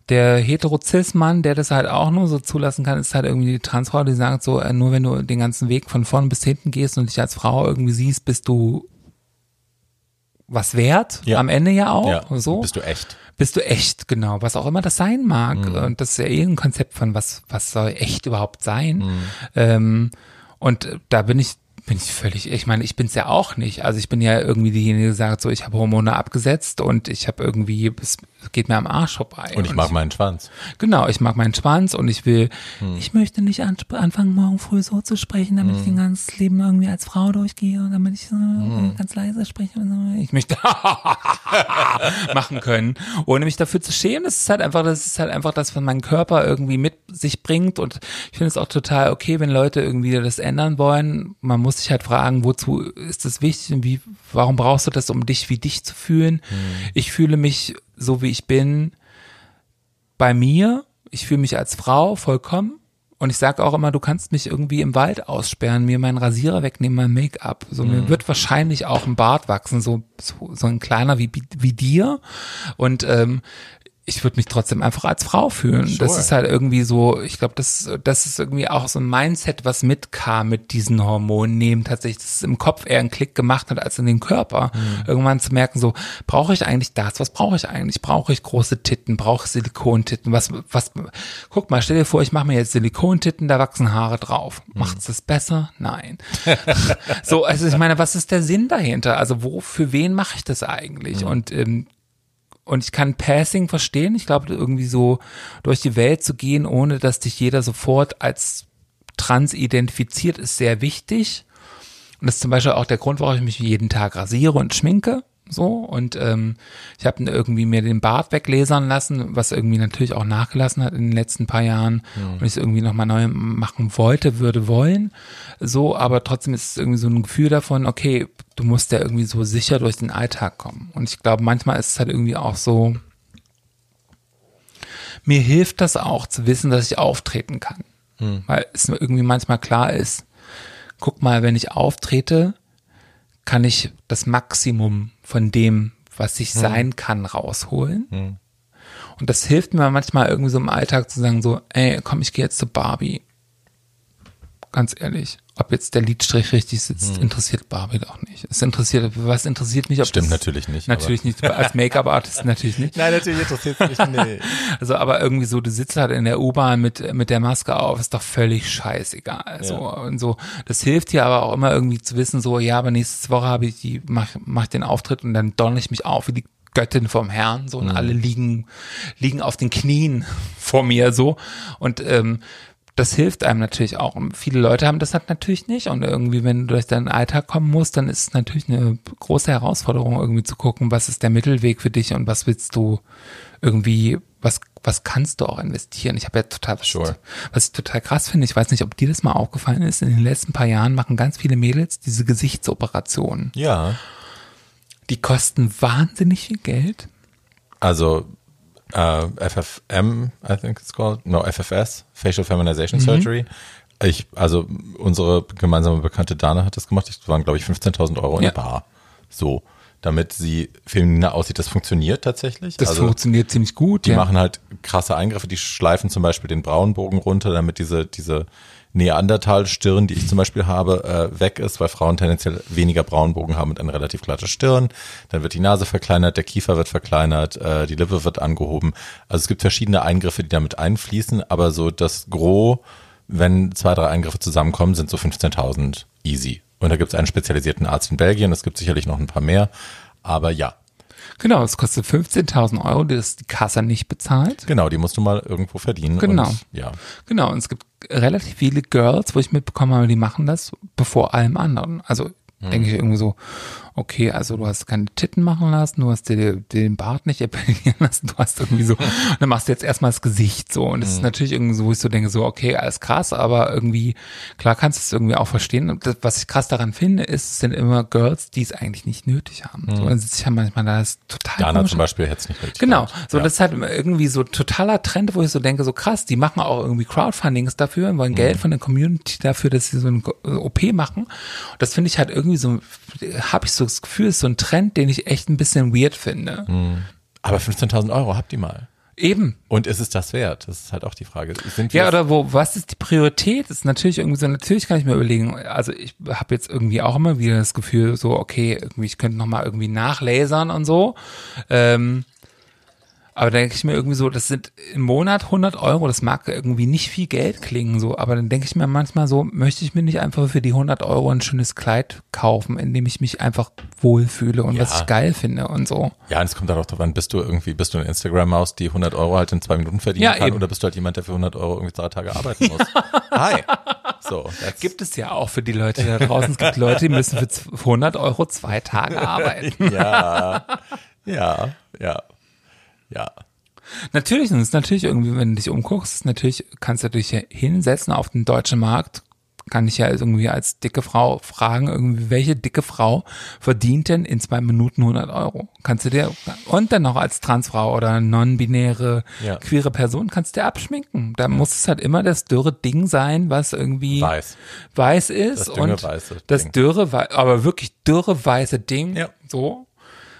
der Hetero-Cis-Mann, der das halt auch nur so zulassen kann, ist halt irgendwie die Transfrau, die sagt so, äh, nur wenn du den ganzen Weg von vorn bis hinten gehst und dich als Frau irgendwie siehst, bist du was wert, Ja. am Ende ja auch, ja, so bist du echt. bist du echt, genau, was auch immer das sein mag. Mhm. Und das ist ja eh ein Konzept von, was, was soll echt überhaupt sein. Mhm. Ähm, und da bin ich, bin ich völlig, ich meine, ich bin's ja auch nicht. Also ich bin ja irgendwie diejenige, die sagt so, ich habe Hormone abgesetzt und ich habe irgendwie, es geht mir am Arsch vorbei. Und ich mag meinen Schwanz. Genau, ich mag meinen Schwanz und ich will, Hm. ich möchte nicht anfangen, morgen früh so zu sprechen, damit ich Hm. den ganzen Leben irgendwie als Frau durchgehe und damit ich so ganz leise spreche. Und so. Ich möchte machen können, ohne mich dafür zu schämen. Das ist halt einfach, das ist halt einfach das, was mein Körper irgendwie mit sich bringt und ich finde es auch total okay, wenn Leute irgendwie das ändern wollen. Man muss sich halt fragen, wozu ist das wichtig und wie, warum brauchst du das, um dich wie dich zu fühlen? Ich fühle mich so, wie ich bin, bei mir, ich fühle mich als Frau vollkommen. Und ich sage auch immer, du kannst mich irgendwie im Wald aussperren, mir meinen Rasierer wegnehmen, mein Make-up. So, mir wird wahrscheinlich auch ein Bart wachsen, so, so, so ein kleiner wie, wie dir. Und ähm, ich würde mich trotzdem einfach als Frau fühlen. Das Sure. ist halt irgendwie so, ich glaube, das, das ist irgendwie auch so ein Mindset, was mitkam mit diesen Hormonen nehmen. Tatsächlich, dass es im Kopf eher einen Klick gemacht hat als in den Körper. Irgendwann zu merken, so, brauche ich eigentlich das? Was brauche ich eigentlich? Brauche ich große Titten? Brauche ich Silikontitten? Was, was, guck mal, stell dir vor, ich mache mir jetzt Silikontitten, da wachsen Haare drauf. Macht's das besser? Nein. so, also ich meine, was ist der Sinn dahinter? Also wo, für wen mache ich das eigentlich? Und ähm, und ich kann Passing verstehen. Ich glaube, irgendwie so durch die Welt zu gehen, ohne dass dich jeder sofort als trans identifiziert, ist sehr wichtig. Und das ist zum Beispiel auch der Grund, warum ich mich jeden Tag rasiere und schminke. So und ähm, ich habe irgendwie mir den Bart weglasern lassen, was irgendwie natürlich auch nachgelassen hat in den letzten paar Jahren und ich es irgendwie nochmal neu machen wollte, würde wollen. So, aber trotzdem ist es irgendwie so ein Gefühl davon, okay, du musst ja irgendwie so sicher durch den Alltag kommen. Und ich glaube, manchmal ist es halt irgendwie auch so, mir hilft das auch zu wissen, dass ich auftreten kann. Weil es mir irgendwie manchmal klar ist, guck mal, wenn ich auftrete, kann ich das Maximum von dem, was ich sein kann, rausholen. Und das hilft mir manchmal irgendwie so im Alltag zu sagen so, ey, komm, ich gehe jetzt zu Barbie. Ganz ehrlich, ob jetzt der Lidstrich richtig sitzt, interessiert Barbie doch nicht. Es interessiert, was interessiert mich, ob Stimmt das, natürlich nicht, Natürlich nicht, als Make-up-Artist natürlich nicht. Nein, natürlich interessiert es mich nicht. Also, aber irgendwie so, du sitzt halt in der U-Bahn mit, mit der Maske auf, ist doch völlig scheißegal. So, und so, das hilft dir aber auch immer irgendwie zu wissen, so, ja, aber nächste Woche habe ich die, mach, mach ich den Auftritt und dann donner ich mich auf wie die Göttin vom Herrn, so, und alle liegen, liegen auf den Knien vor mir, so. Und, ähm, das hilft einem natürlich auch. Und viele Leute haben das halt natürlich nicht. Und irgendwie, wenn du durch deinen Alltag kommen musst, dann ist es natürlich eine große Herausforderung, irgendwie zu gucken, was ist der Mittelweg für dich und was willst du irgendwie, was, was kannst du auch investieren? Ich habe ja total, was, Sure. was ich total krass finde, ich weiß nicht, ob dir das mal aufgefallen ist, in den letzten paar Jahren machen ganz viele Mädels diese Gesichtsoperationen. Ja, Die kosten wahnsinnig viel Geld. also äh, FFM, I think it's called, no, FFS, Facial Feminization Surgery. Ich, also unsere gemeinsame Bekannte Dana hat das gemacht. Das waren, glaube ich, 15.000 Euro in Ja. der Bar. So, damit sie femininer aussieht. Das funktioniert tatsächlich. Das also, funktioniert ziemlich gut. Die ja. machen halt krasse Eingriffe, die schleifen zum Beispiel den Braunbogen runter, damit diese, diese Neandertal-Stirn, die ich zum Beispiel habe, äh, weg ist, weil Frauen tendenziell weniger Braunbogen haben und eine relativ glatte Stirn. Dann wird die Nase verkleinert, der Kiefer wird verkleinert, äh, die Lippe wird angehoben. Also es gibt verschiedene Eingriffe, die damit einfließen, aber so das Gros, wenn zwei, drei Eingriffe zusammenkommen, sind so 15.000 easy. Und da gibt es einen spezialisierten Arzt in Belgien, es gibt sicherlich noch ein paar mehr, aber ja. Genau, es kostet 15.000 Euro, das die Kasse nicht bezahlt. Genau, die musst du mal irgendwo verdienen. Genau. Und, ja. Genau, und es gibt relativ viele Girls, wo ich mitbekommen habe, die machen das bevor allem anderen. Also denke ich irgendwie so, okay, also du hast keine Titten machen lassen, du hast dir den Bart nicht epilieren lassen, du hast irgendwie so, dann machst du jetzt erstmal das Gesicht so und das ist natürlich irgendwie so, wo ich so denke, so, okay, alles krass, aber irgendwie, klar kannst du es irgendwie auch verstehen und das, was ich krass daran finde, ist, es sind immer Girls, die es eigentlich nicht nötig haben. So, dann sitze ich ja manchmal da, ist total Dana komisch. zum Beispiel hätte es nicht nötig Genau, gehabt. so ja. das ist halt irgendwie so totaler Trend, wo ich so denke, so krass, die machen auch irgendwie Crowdfundings dafür und Mhm. wollen Geld von der Community dafür, dass sie so ein OP machen. Und das finde ich halt irgendwie so, habe ich so das Gefühl, ist so ein Trend, den ich echt ein bisschen weird finde. Mhm. Aber 15.000 Euro habt ihr mal. Eben. Und ist es das wert? Das ist halt auch die Frage. Ja, oder wo, was ist die Priorität? Ist natürlich irgendwie so, natürlich kann ich mir überlegen, also ich habe jetzt irgendwie auch immer wieder das Gefühl, so, okay, irgendwie, ich könnte nochmal irgendwie nachlasern und so. Ähm, aber da denke ich mir irgendwie so, das sind im Monat 100 Euro, das mag irgendwie nicht viel Geld klingen, so, aber dann denke ich mir manchmal so, möchte ich mir nicht einfach für die 100 Euro ein schönes Kleid kaufen, in dem ich mich einfach wohlfühle und Ja. was ich geil finde und so. Ja, und es kommt darauf drauf an, bist du irgendwie, bist du eine Instagram-Maus, die 100 Euro halt in zwei Minuten verdienen Ja, kann, eben. oder bist du halt jemand, der für 100 Euro irgendwie drei Tage arbeiten muss? Hi. So, Gibt es ja auch für die Leute da draußen. Es gibt Leute, die müssen für 100 Euro zwei Tage arbeiten. ja, ja, ja, ja. Natürlich, und es ist natürlich irgendwie, wenn du dich umguckst, natürlich kannst du dich ja hinsetzen auf den deutschen Markt, kann ich ja irgendwie als dicke Frau fragen, irgendwie, welche dicke Frau verdient denn in zwei Minuten 100 Euro? Kannst du dir, und dann noch als Transfrau oder non-binäre, Ja. queere Person, kannst du dir abschminken. Da muss es halt immer das dürre Ding sein, was irgendwie Weiß. weiß ist Das dünne und weiße das Ding. dürre, aber wirklich dürre weiße Ding, Ja. so.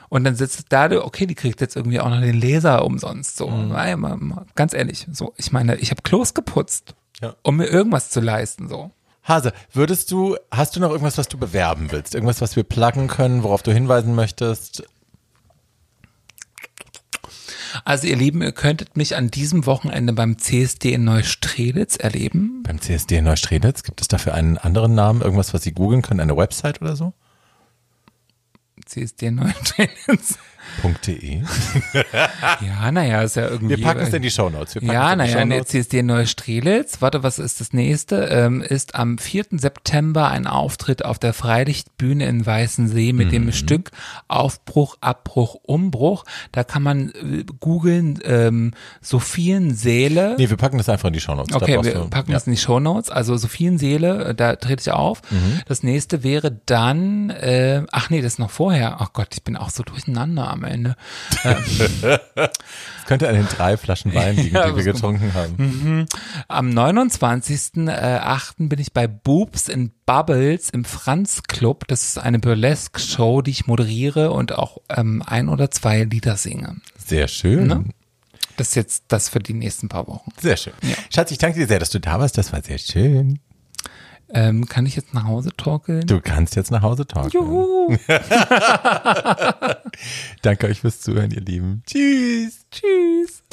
Und dann sitzt da, okay, die kriegt jetzt irgendwie auch noch den Laser umsonst, so. Mhm. Nein, mal- mal- ganz ehrlich, so. Ich meine, ich habe Klos geputzt, Ja. um mir irgendwas zu leisten, so. Hase, würdest du, hast du noch irgendwas, was du bewerben willst? Irgendwas, was wir pluggen können, worauf du hinweisen möchtest? Also ihr Lieben, ihr könntet mich an diesem Wochenende beim CSD in Neustrelitz erleben. Beim CSD in Neustrelitz, gibt es dafür einen anderen Namen? Irgendwas, was sie googeln können? Eine Website oder so? CSD in Neustrelitz. .de. Ja, naja, ist ja irgendwie. Wir packen es in die Shownotes. Wir Ja, in naja, nee, Shownotes. CSD Neustrelitz, warte, was ist das nächste? Ähm, ist am 4. September ein Auftritt auf der Freilichtbühne in Weißensee mit Mhm. dem Stück Aufbruch, Abbruch, Umbruch. Da kann man äh, googeln ähm, Sophienseele. Nee, wir packen das einfach in die Shownotes. Okay, wir du- packen ja. das in die Shownotes. Also Sophienseele, äh, da trete ich auf. Mhm. Das nächste wäre dann, äh, ach nee, das ist noch vorher. Ach Gott, ich bin auch so durcheinander am Ende. Es könnte an den drei Flaschen Wein liegen, Ja, die wir getrunken haben. Am 29.08. bin ich bei Boobs in Bubbles im Franz Club. Das ist eine Burlesque-Show, die ich moderiere und auch ähm, ein oder zwei Lieder singe. Sehr schön. Ne? Das ist jetzt das für die nächsten paar Wochen. Sehr schön. Schatz, ich danke dir sehr, dass du da warst. Das war sehr schön. Ähm, kann ich jetzt nach Hause torkeln? Du kannst jetzt nach Hause talken. Juhu. Danke euch fürs Zuhören, ihr Lieben. Tschüss. Tschüss.